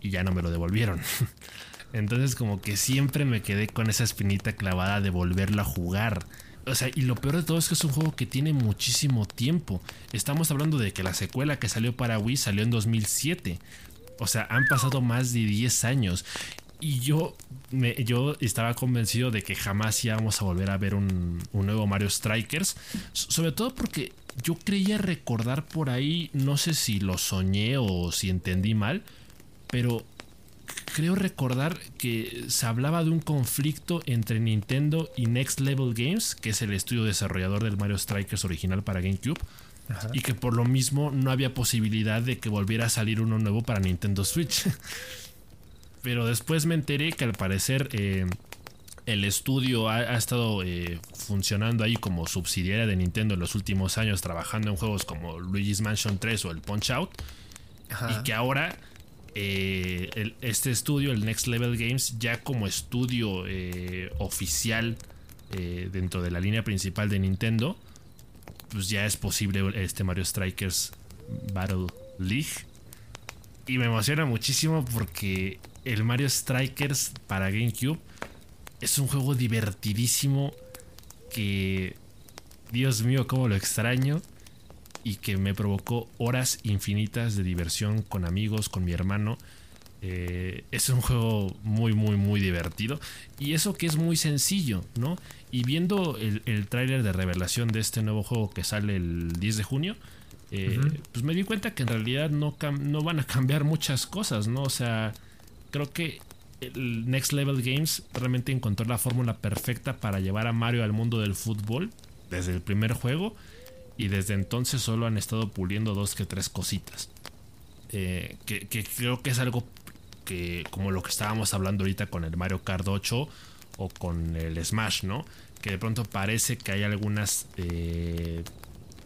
y ya no me lo devolvieron. Entonces como que siempre me quedé con esa espinita clavada de volverlo a jugar. O sea, y lo peor de todo es que es un juego que tiene muchísimo tiempo. Estamos hablando de que la secuela que salió para Wii salió en 2007. O sea, han pasado más de 10 años. Y yo, yo estaba convencido de que jamás íbamos a volver a ver un nuevo Mario Strikers. Sobre todo porque yo creía recordar por ahí, no sé si lo soñé o si entendí mal, pero creo recordar que se hablaba de un conflicto entre Nintendo y Next Level Games, que es el estudio desarrollador del Mario Strikers original para GameCube, y que por lo mismo no había posibilidad de que volviera a salir uno nuevo para Nintendo Switch. Pero después me enteré que al parecer eh, el estudio ha, estado eh, funcionando ahí como subsidiaria de Nintendo en los últimos años, trabajando en juegos como Luigi's Mansion 3 o el Punch Out, y que ahora eh, este estudio, el Next Level Games, ya como estudio eh, oficial eh, dentro de la línea principal de Nintendo, pues ya es posible este Mario Strikers Battle League. Y me emociona muchísimo porque el Mario Strikers para GameCube es un juego divertidísimo que, Dios mío, cómo lo extraño y que me provocó horas infinitas de diversión con amigos, con mi hermano. Eh, es un juego muy, muy, muy divertido. Y eso que es muy sencillo, ¿no? Y viendo el, el tráiler de revelación de este nuevo juego que sale el 10 de junio, eh, pues me di cuenta que en realidad no, no van a cambiar muchas cosas, ¿no? O sea, creo que el Next Level Games realmente encontró la fórmula perfecta para llevar a Mario al mundo del fútbol desde el primer juego y desde entonces solo han estado puliendo dos que tres cositas. Eh, que, creo que es algo que, como lo que estábamos hablando ahorita con el Mario Kart 8 o con el Smash, ¿no? Que de pronto parece que hay algunas eh,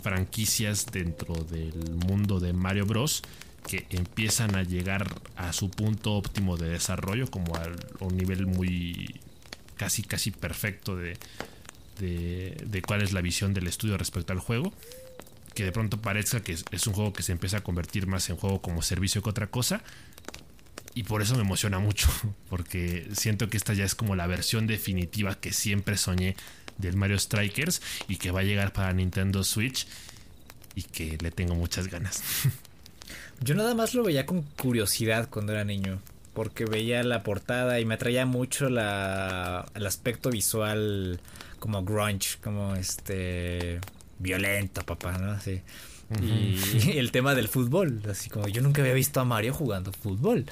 franquicias dentro del mundo de Mario Bros. que empiezan a llegar a su punto óptimo de desarrollo, como a un nivel muy casi casi perfecto de, de, cuál es la visión del estudio respecto al juego. Que de pronto parezca que es, un juego que se empieza a convertir más en juego como servicio que otra cosa. Y por eso me emociona mucho, porque siento que esta ya es como la versión definitiva que siempre soñé del Mario Strikers y que va a llegar para Nintendo Switch y que le tengo muchas ganas. Yo nada más lo veía con curiosidad cuando era niño, porque veía la portada y me atraía mucho la, el aspecto visual como grunge, como este violento, papá, ¿no? Así. Y el tema del fútbol, así como yo nunca había visto a Mario jugando fútbol.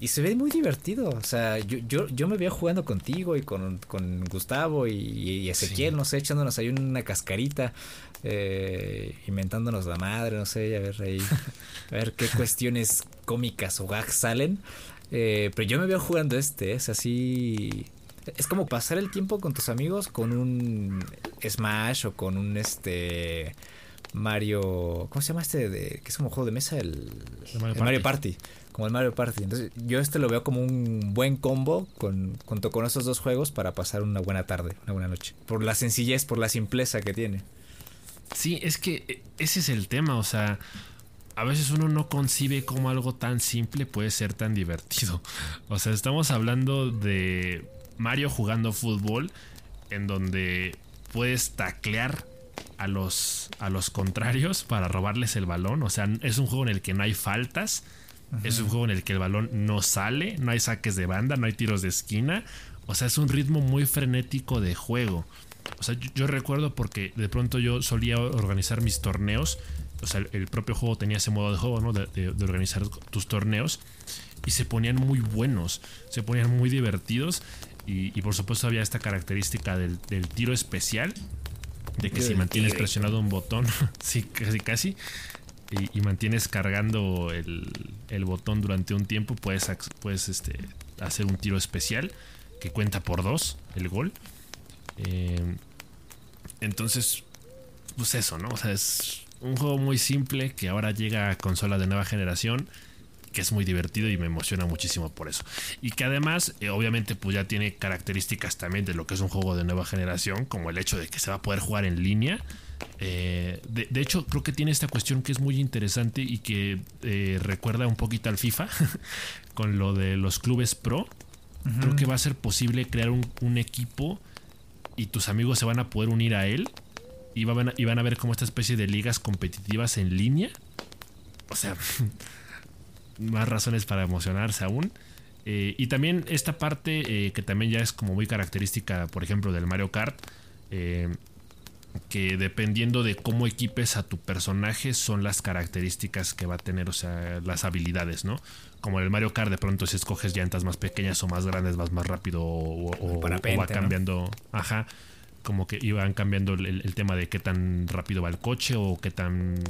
y se ve muy divertido. O sea, yo, yo, yo me veía jugando contigo y con, con Gustavo y, Ezequiel, no sé, echándonos ahí una cascarita, eh, inventándonos la madre, no sé, a ver ahí, a ver qué cuestiones cómicas o gags salen. Eh, pero yo me veo jugando este, es así es como pasar el tiempo con tus amigos con un Smash o con un este Mario. ¿Cómo se llama este? De, que es como juego de mesa, el, Mario, Party. Como el Mario Party. Entonces, yo este lo veo como un buen combo con, junto con esos dos juegos para pasar una buena tarde, una buena noche. Por la sencillez, por la simpleza que tiene. Sí, es que eh, ese es el tema, o sea, a veces uno no concibe cómo algo tan simple puede ser tan divertido. O sea, estamos hablando de Mario jugando fútbol en donde puedes taclear a los, a los contrarios para robarles el balón. O sea, es un juego en el que no hay faltas. Es un juego en el que el balón no sale, no hay saques de banda, no hay tiros de esquina. O sea, es un ritmo muy frenético de juego. O sea, yo, recuerdo porque de pronto yo solía organizar mis torneos. O sea, el, propio juego tenía ese modo de juego, ¿no? De, organizar tus torneos. Y se ponían muy buenos, se ponían muy divertidos. Y, por supuesto había esta característica del, tiro especial. De que si mantienes presionado un botón, sí, casi casi, y, mantienes cargando el, botón durante un tiempo, puedes, puedes este, hacer un tiro especial que cuenta por dos, el gol. Eh, entonces, pues eso, ¿no? O sea, es un juego muy simple que ahora llega a consola de nueva generación que es muy divertido y me emociona muchísimo por eso. Y que además, eh, obviamente, pues ya tiene características también de lo que es un juego de nueva generación, como el hecho de que se va a poder jugar en línea. Eh, de, hecho, creo que tiene esta cuestión que es muy interesante y que recuerda un poquito al FIFA, con lo de los clubes pro. Creo que va a ser posible crear un, un equipo y tus amigos se van a poder unir a él y van a, y van a ver como esta especie de ligas competitivas en línea. O sea, más razones para emocionarse aún. Eh, y también esta parte eh, que también ya es como muy característica, por ejemplo, del Mario Kart, eh, que dependiendo de cómo equipes a tu personaje son las características que va a tener, o sea, las habilidades, ¿no? Como en el Mario Kart, de pronto si escoges llantas más pequeñas o más grandes, vas más rápido o, va cambiando. Ajá. Como que iban cambiando el, tema de qué tan rápido va el coche o qué tan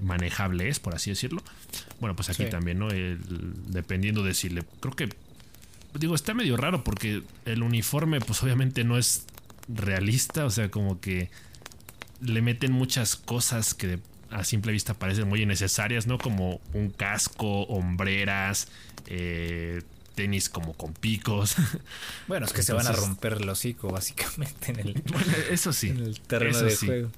manejable es, por así decirlo. Bueno, pues aquí también, ¿no? dependiendo de si le. Creo que. Digo, está medio raro porque el uniforme, pues obviamente no es realista, o sea, como que le meten muchas cosas que a simple vista parecen muy innecesarias, ¿no? Como un casco, hombreras, eh, tenis como con picos. Bueno, es que se van a romper el hocico básicamente en el, eso sí, terreno de juego.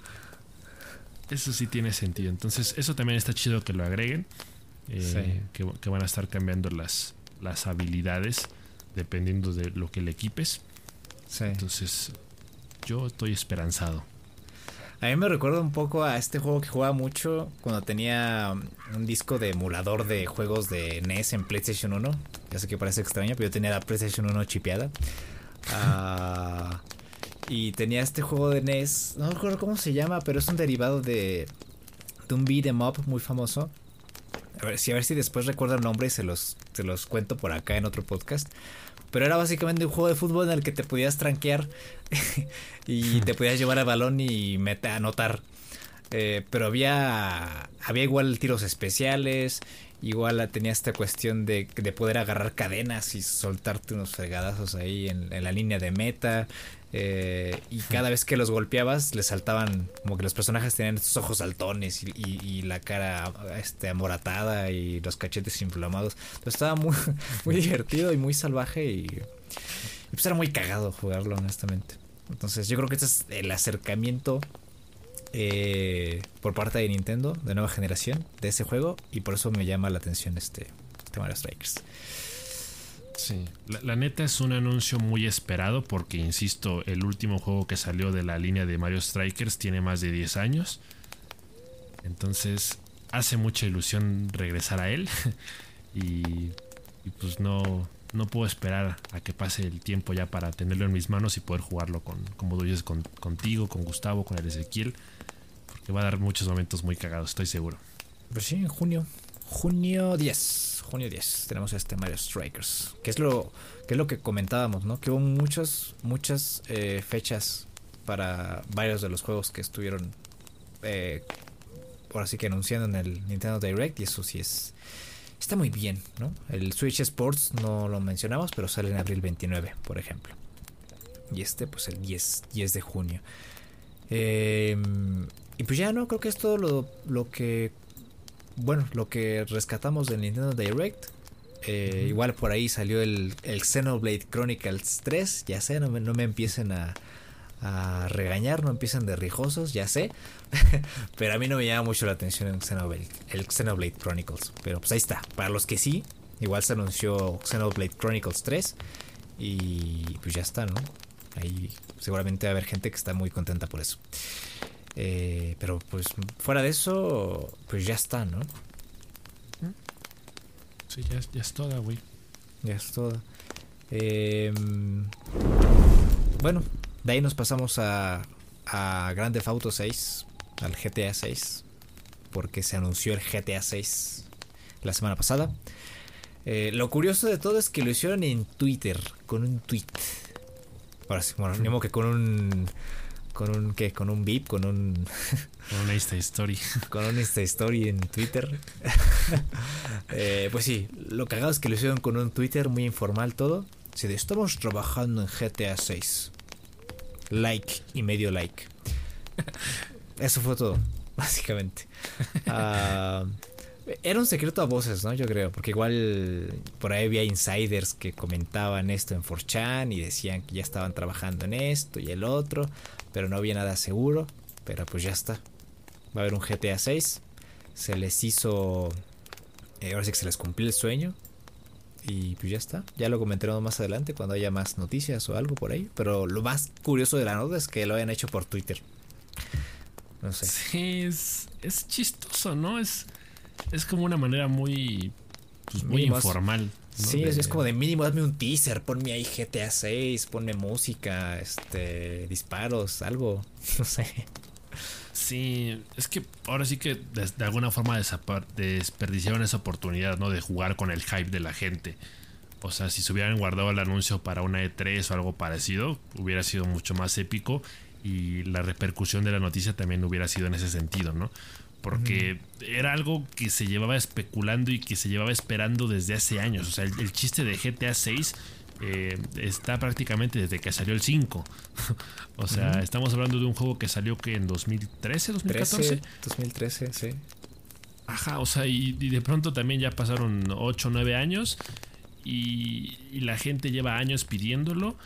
Eso sí tiene sentido. Entonces, eso también está chido que lo agreguen. Eh, que, que, van a estar cambiando las, las habilidades dependiendo de lo que le equipes. Sí. Entonces, yo estoy esperanzado. A mí me recuerda un poco a este juego que jugaba mucho cuando tenía un disco de emulador de juegos de NES en PlayStation 1. Ya sé que parece extraño, pero yo tenía la PlayStation 1 chipeada. Ah, y tenía este juego de NES, no recuerdo cómo se llama, pero es un derivado de, de un beat em up muy famoso. A ver, si, a ver si después recuerdo el nombre y se los, se los cuento por acá en otro podcast. Pero era básicamente un juego de fútbol en el que te podías tranquear y te podías llevar el balón y mete, anotar. Eh, pero había, había igual tiros especiales, igual tenía esta cuestión de, de poder agarrar cadenas y soltarte unos fregadazos ahí en, en la línea de meta. Eh, y cada vez que los golpeabas, le saltaban, como que los personajes tenían estos ojos saltones y, la cara este, amoratada y los cachetes inflamados. Entonces estaba muy, muy divertido y muy salvaje y, pues era muy cagado jugarlo, honestamente. Entonces yo creo que este es el acercamiento eh, por parte de Nintendo de nueva generación de ese juego y por eso me llama la atención este tema de Strikers. Sí, la, neta es un anuncio muy esperado porque, insisto, el último juego que salió de la línea de Mario Strikers tiene más de 10 años. Entonces, hace mucha ilusión regresar a él. y, pues no, no puedo esperar a que pase el tiempo ya para tenerlo en mis manos y poder jugarlo con, como dices, con, contigo, con Gustavo, con el Ezequiel. Porque va a dar muchos momentos muy cagados, estoy seguro. Pues sí, en junio. Junio 10 junio 10 tenemos este Mario Strikers, que es lo que es lo que comentábamos, ¿no? Que hubo muchas muchas eh, fechas para varios de los juegos que estuvieron eh, por así que anunciando en el Nintendo Direct y eso sí es está muy bien, ¿no? El Switch Sports no lo mencionamos, pero sale en abril 29, por ejemplo. Y este pues el 10 10 de junio. Eh, y pues ya no, creo que es todo lo, lo que, bueno, lo que rescatamos del Nintendo Direct. Eh, igual por ahí salió el, el, Xenoblade Chronicles 3, ya sé, no me, no me empiecen a, a regañar, no empiecen de rijosos, ya sé. pero a mí no me llama mucho la atención el Xenoblade, el Xenoblade Chronicles. Pero pues ahí está. Para los que sí, igual se anunció Xenoblade Chronicles 3. Y pues ya está, ¿no? Ahí seguramente va a haber gente que está muy contenta por eso. Eh, pero pues fuera de eso, pues ya está, ¿no? Sí, ya, ya es toda, güey. Ya es toda. Eh, bueno, de ahí nos pasamos a, a Grand Theft Auto 6, al GTA 6, porque se anunció el GTA 6 la semana pasada. Eh, lo curioso de todo es que lo hicieron en Twitter, con un tweet. Ahora sí, bueno, mismo que con un. Con un. ¿Qué? Con un beep, con un. con una Insta Story. con una Insta Story en Twitter. eh, pues sí, lo cagado es que lo hicieron con un Twitter muy informal todo. Si estamos trabajando en GTA 6 like y medio like. Eso fue todo, básicamente. Uh, era un secreto a voces, ¿no? Yo creo, porque igual por ahí había insiders que comentaban esto en 4chan y decían que ya estaban trabajando en esto y el otro, pero no había nada seguro. Pero pues ya está. Va a haber un GTA 6. Se les hizo. Eh, ahora sí que se les cumplió el sueño. Y pues ya está. Ya lo comentaremos más adelante cuando haya más noticias o algo por ahí. Pero lo más curioso de la nota es que lo hayan hecho por Twitter. No sé. Sí, es, es chistoso, ¿no? Es, es como una manera muy, pues muy informal. ¿no? Sí, de... es, es, como de mínimo, dame un teaser, ponme ahí GTA 6, ponme música, este, disparos, algo, no sé. Sí, es que ahora sí que de, de alguna forma desperdiciaron esa oportunidad, ¿no? De jugar con el hype de la gente. O sea, si se hubieran guardado el anuncio para una E3 o algo parecido, hubiera sido mucho más épico y la repercusión de la noticia también hubiera sido en ese sentido, ¿no? Porque uh -huh. era algo que se llevaba especulando y que se llevaba esperando desde hace años. O sea, el, el chiste de GTA 6 eh, está prácticamente desde que salió el 5. o sea, uh -huh. estamos hablando de un juego que salió que en 2013, 2014. 13, 2013, sí. Ajá, o sea, y, y, de pronto también ya pasaron 8 o 9 años y, y, la gente lleva años pidiéndolo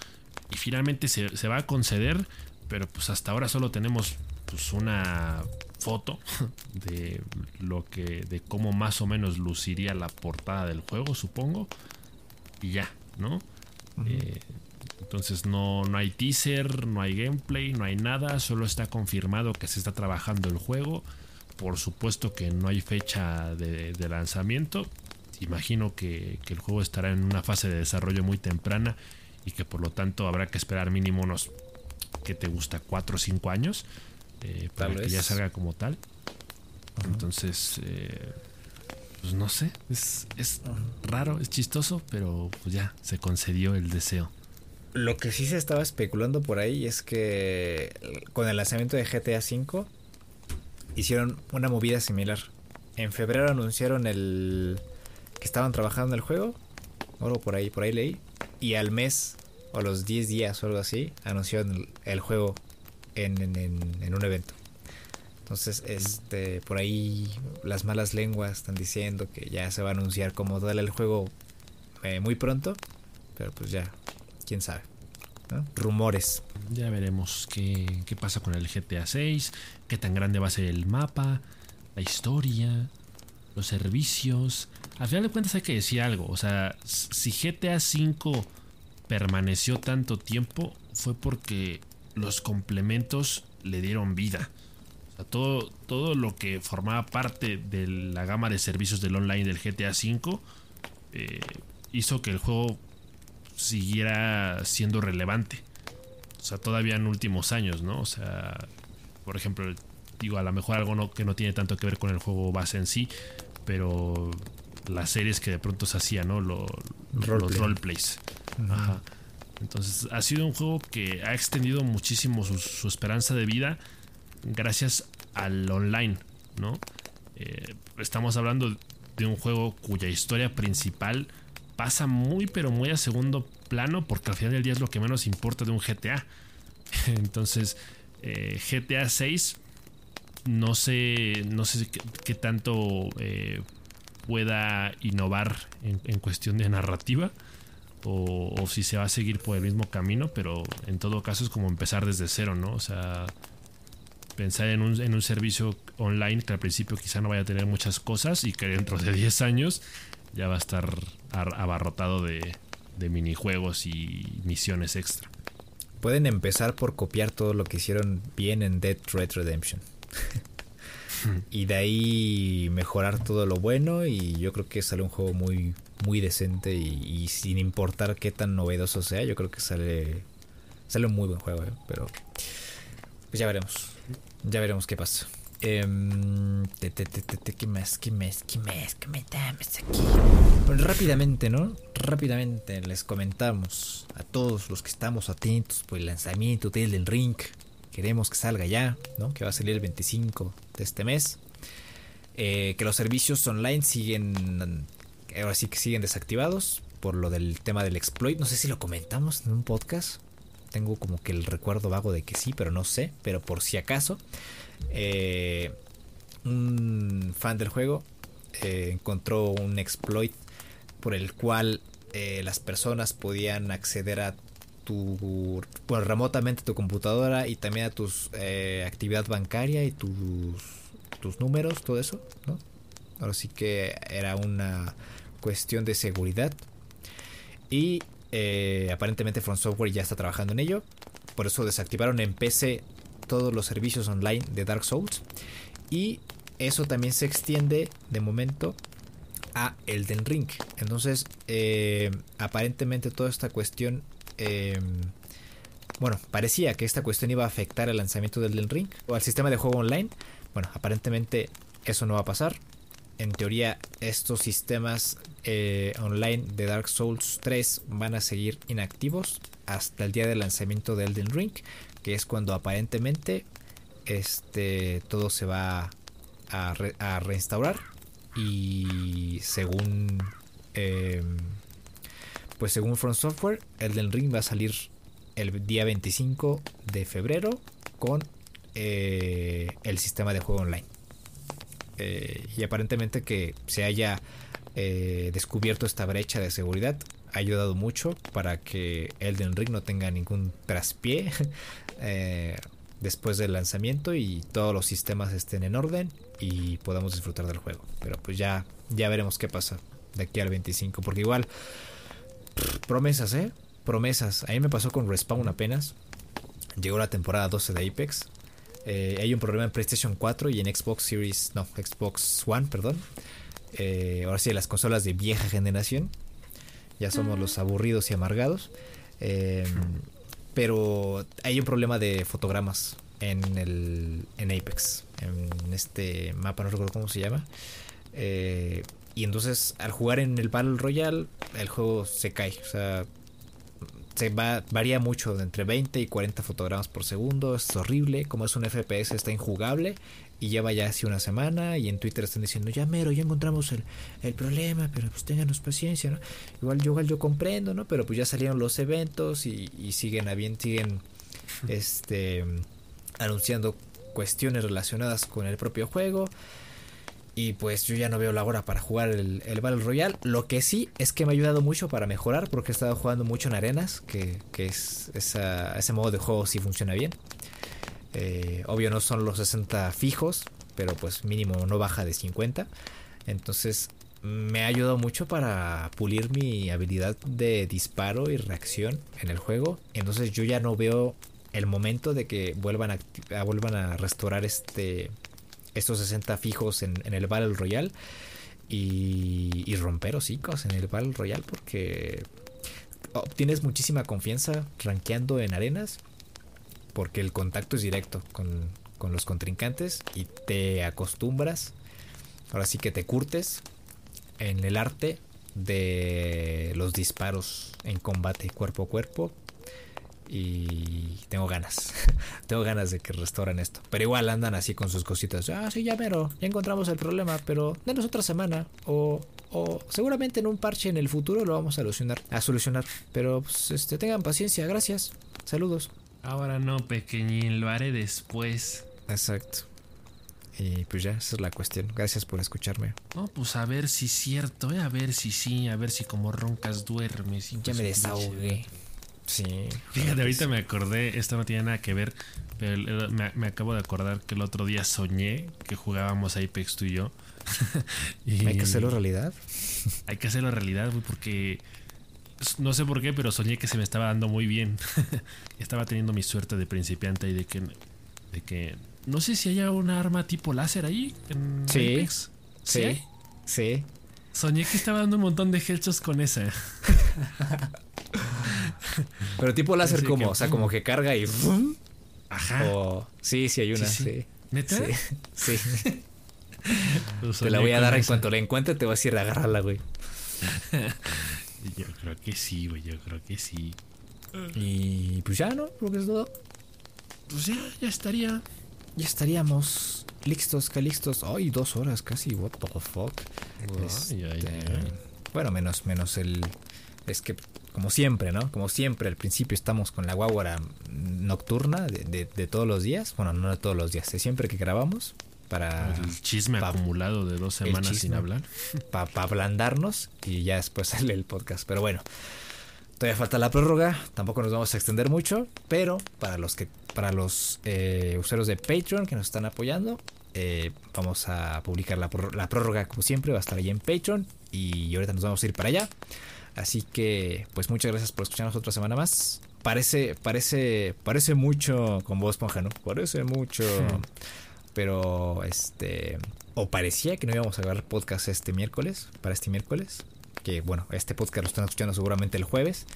y finalmente se, se, va a conceder, pero pues hasta ahora solo tenemos pues una foto de lo que de cómo más o menos luciría la portada del juego, supongo. Y ya, ¿no? Uh -huh. eh, entonces no, no hay teaser, no hay gameplay, no hay nada, solo está confirmado que se está trabajando el juego. Por supuesto que no hay fecha de, de lanzamiento. Imagino que, que, el juego estará en una fase de desarrollo muy temprana y que por lo tanto habrá que esperar mínimo unos que te gusta 4 o 5 años eh, para que ya salga como tal. Entonces, eh, pues no sé, es, raro, es chistoso, pero pues ya se concedió el deseo. Lo que sí se estaba especulando por ahí es que con el lanzamiento de GTA V hicieron una movida similar. En febrero anunciaron el que estaban trabajando en el juego, o algo por ahí, por ahí leí, y al mes o los 10 días o algo así anunciaron el, el juego en, un evento. Entonces, este, por ahí las malas lenguas están diciendo que ya se va a anunciar como tal el juego eh, muy pronto, pero pues ya, quién sabe. Rumores. Ya veremos qué, qué, pasa con el GTA 6, qué tan grande va a ser el mapa, la historia, los servicios. Al final de cuentas hay que decir algo, o sea, si GTA 5 permaneció tanto tiempo fue porque los complementos le dieron vida. O sea, todo, todo lo que formaba parte de la gama de servicios del online del GTA V eh, hizo que el juego siguiera siendo relevante. O sea, todavía en últimos años, ¿no? O sea, por ejemplo, digo, a lo mejor algo no, que no tiene tanto que ver con el juego base en sí, pero las series que de pronto se hacían, ¿no? Lo. Los roleplays. Ajá. Entonces ha sido un juego que ha extendido muchísimo su, esperanza de vida gracias al online, ¿no? Eh, estamos hablando de un juego cuya historia principal pasa muy pero muy a segundo plano porque al final del día es lo que menos importa de un GTA. Entonces eh, GTA 6 no sé, no sé qué, tanto eh, pueda innovar en, cuestión de narrativa. O, o, si se va a seguir por el mismo camino, pero en todo caso es como empezar desde cero, ¿no? O sea, pensar en un, en un servicio online que al principio quizá no vaya a tener muchas cosas y que dentro de 10 años ya va a estar abarrotado de, de minijuegos y misiones extra. Pueden empezar por copiar todo lo que hicieron bien en Dead Red Redemption. y de ahí mejorar todo lo bueno y yo creo que sale un juego muy muy decente y, sin importar qué tan novedoso sea yo creo que sale sale un muy buen juego ¿eh? pero pues ya veremos ya veremos qué pasa eh, ¿Qué más? ¿Qué más? ¿Qué más? ¿Qué me aquí? Bueno, rápidamente, ¿no? Rápidamente les comentamos a todos los que estamos atentos por el lanzamiento de Elden Ring. Queremos que salga ya, ¿no? Que va a salir el 25 de este mes. Eh, que los servicios online siguen. Ahora sí que siguen desactivados por lo del tema del exploit. No sé si lo comentamos en un podcast. Tengo como que el recuerdo vago de que sí, pero no sé. Pero por si acaso. Eh, un fan del juego eh, encontró un exploit por el cual eh, las personas podían acceder a tu bueno, remotamente a tu computadora y también a tus actividad bancaria y tus tus números todo eso ¿no? ahora sí que era una cuestión de seguridad y aparentemente From Software ya está trabajando en ello por eso desactivaron en PC todos los servicios online de Dark Souls. Y eso también se extiende de momento a Elden Ring. Entonces, eh, aparentemente toda esta cuestión... Em, bueno, parecía que esta cuestión iba a afectar el lanzamiento del Elden Ring o al sistema de juego online. Bueno, aparentemente eso no va a pasar. En teoría, estos sistemas eh, online de Dark Souls 3 van a seguir inactivos hasta el día del lanzamiento de Elden Ring que es cuando aparentemente este todo se va a, reinstaurar. Y según em, pues según Front Software Elden Ring va a salir el día 25 de febrero con eh, el sistema de juego online eh, y aparentemente que se haya eh, descubierto esta brecha de seguridad ha ayudado mucho para que Elden Ring no tenga ningún traspié eh, después del lanzamiento y todos los sistemas estén en orden y podamos disfrutar del juego. Pero pues ya, ya veremos qué pasa de aquí al 25. Porque igual, promesas, ¿eh? Promesas. A mí me pasó con Respawn apenas. Llegó la temporada 12 de Apex. Eh, hay un problema en PlayStation 4 y en Xbox Series, no, Xbox One, perdón. Eh, ahora sí, las consolas de vieja generación. Ya somos los aburridos y amargados. Eh, pero hay un problema de fotogramas en el en Apex, en este mapa, no recuerdo cómo se llama. Eh, y entonces al jugar en el Battle Royale, el juego se cae. O sea, se va, varía mucho, de entre 20 y 40 fotogramas por segundo. Es horrible. Como es un FPS, está injugable y lleva ya hace una semana y en Twitter están diciendo ya mero ya encontramos el, el problema pero pues ténganos paciencia ¿no? igual yo igual yo comprendo no pero pues ya salieron los eventos y, y siguen a bien siguen este anunciando cuestiones relacionadas con el propio juego y pues yo ya no veo la hora para jugar el, el Battle Royale. Lo que sí es que me ha ayudado mucho para mejorar porque he estado jugando mucho en arenas, que, que es ese modo de juego sí funciona bien. Eh, obvio no son los 60 fijos, pero pues mínimo no baja de 50. Entonces me ha ayudado mucho para pulir mi habilidad de disparo y reacción en el juego. Entonces yo ya no veo el momento de que vuelvan vuelvan a restaurar este estos 60 fijos en, el Battle Royale y, y romper hocicos en el Battle Royale porque obtienes muchísima confianza rankeando en arenas porque el contacto es directo con, los contrincantes y te acostumbras, ahora sí que te curtes en el arte de los disparos en combate cuerpo a cuerpo y tengo ganas, tengo ganas de que restauren esto. Pero igual andan así con sus cositas. Ah, sí, ya mero, ya encontramos el problema, pero denos otra semana. O, o seguramente en un parche en el futuro lo vamos a solucionar. A solucionar. Pero pues, este, tengan paciencia, gracias. Saludos. Ahora no, pequeñín, lo haré después. Exacto. Y pues ya, esa es la cuestión. Gracias por escucharme. No, pues a ver si es cierto, ¿eh? a ver si sí, a ver si como roncas duermes. Ya me desahogué. Sí. Fíjate, ahorita me acordé, esto no tiene nada que ver, pero me, me, acabo de acordar que el otro día soñé que jugábamos a Apex tú y yo. y ¿Hay que hacerlo realidad? Hay que hacerlo realidad, güey, porque no sé por qué, pero soñé que se me estaba dando muy bien. estaba teniendo mi suerte de principiante y de que, de que no sé si haya una arma tipo láser ahí en sí, Apex. Sí, sí. Soñé que estaba dando un montón de headshots con esa. Pero tipo láser como, o sea, como que carga y Ajá. sí, sí hay una, sí. ¿Neta? Sí. te la voy a dar en cuanto la encuentre, te voy a decir agárrala, güey. yo creo que sí, güey, yo creo que sí. Y pues ya, ¿no? Creo que es todo. Pues ya, ya estaría. Ya estaríamos listos, calixtos. Ay, dos horas casi, what the fuck. Este, bueno, menos, menos el. Es que como siempre, ¿no? Como siempre, al principio estamos con la guaguara nocturna de, de, todos los días. Bueno, no de todos los días, de siempre que grabamos. Para, el chisme acumulado de dos semanas sin hablar. Para ablandarnos y ya después sale el podcast. Pero bueno, todavía falta la prórroga. Tampoco nos vamos a extender mucho. Pero para los que para los eh, usuarios de Patreon que nos están apoyando, eh, vamos a publicar la, la prórroga como siempre. Va a estar ahí en Patreon. Y ahorita nos vamos a ir para allá. Así que, pues muchas gracias por escucharnos otra semana más. Parece, parece, parece mucho con voz esponja, ¿no? Parece mucho. Pero, este. O parecía que no íbamos a grabar podcast este miércoles, para este miércoles. Que bueno, este podcast lo están escuchando seguramente el jueves.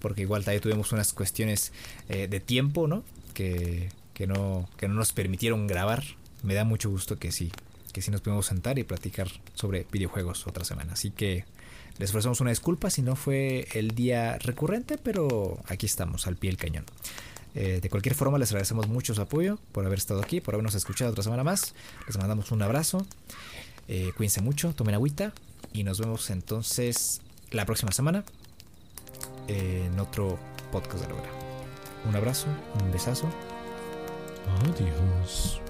Porque igual también tuvimos unas cuestiones eh, de tiempo, ¿no? Que, que no, que no nos permitieron grabar. Me da mucho gusto que sí, que sí nos podemos sentar y platicar sobre videojuegos otra semana. Así que les ofrecemos una disculpa si no fue el día recurrente, pero aquí estamos, al pie del cañón. Eh, de cualquier forma, les agradecemos mucho su apoyo por haber estado aquí, por habernos escuchado otra semana más. Les mandamos un abrazo. Eh, cuídense mucho, tomen agüita y nos vemos entonces la próxima semana en otro podcast de la hora. Un abrazo, un besazo. Adiós.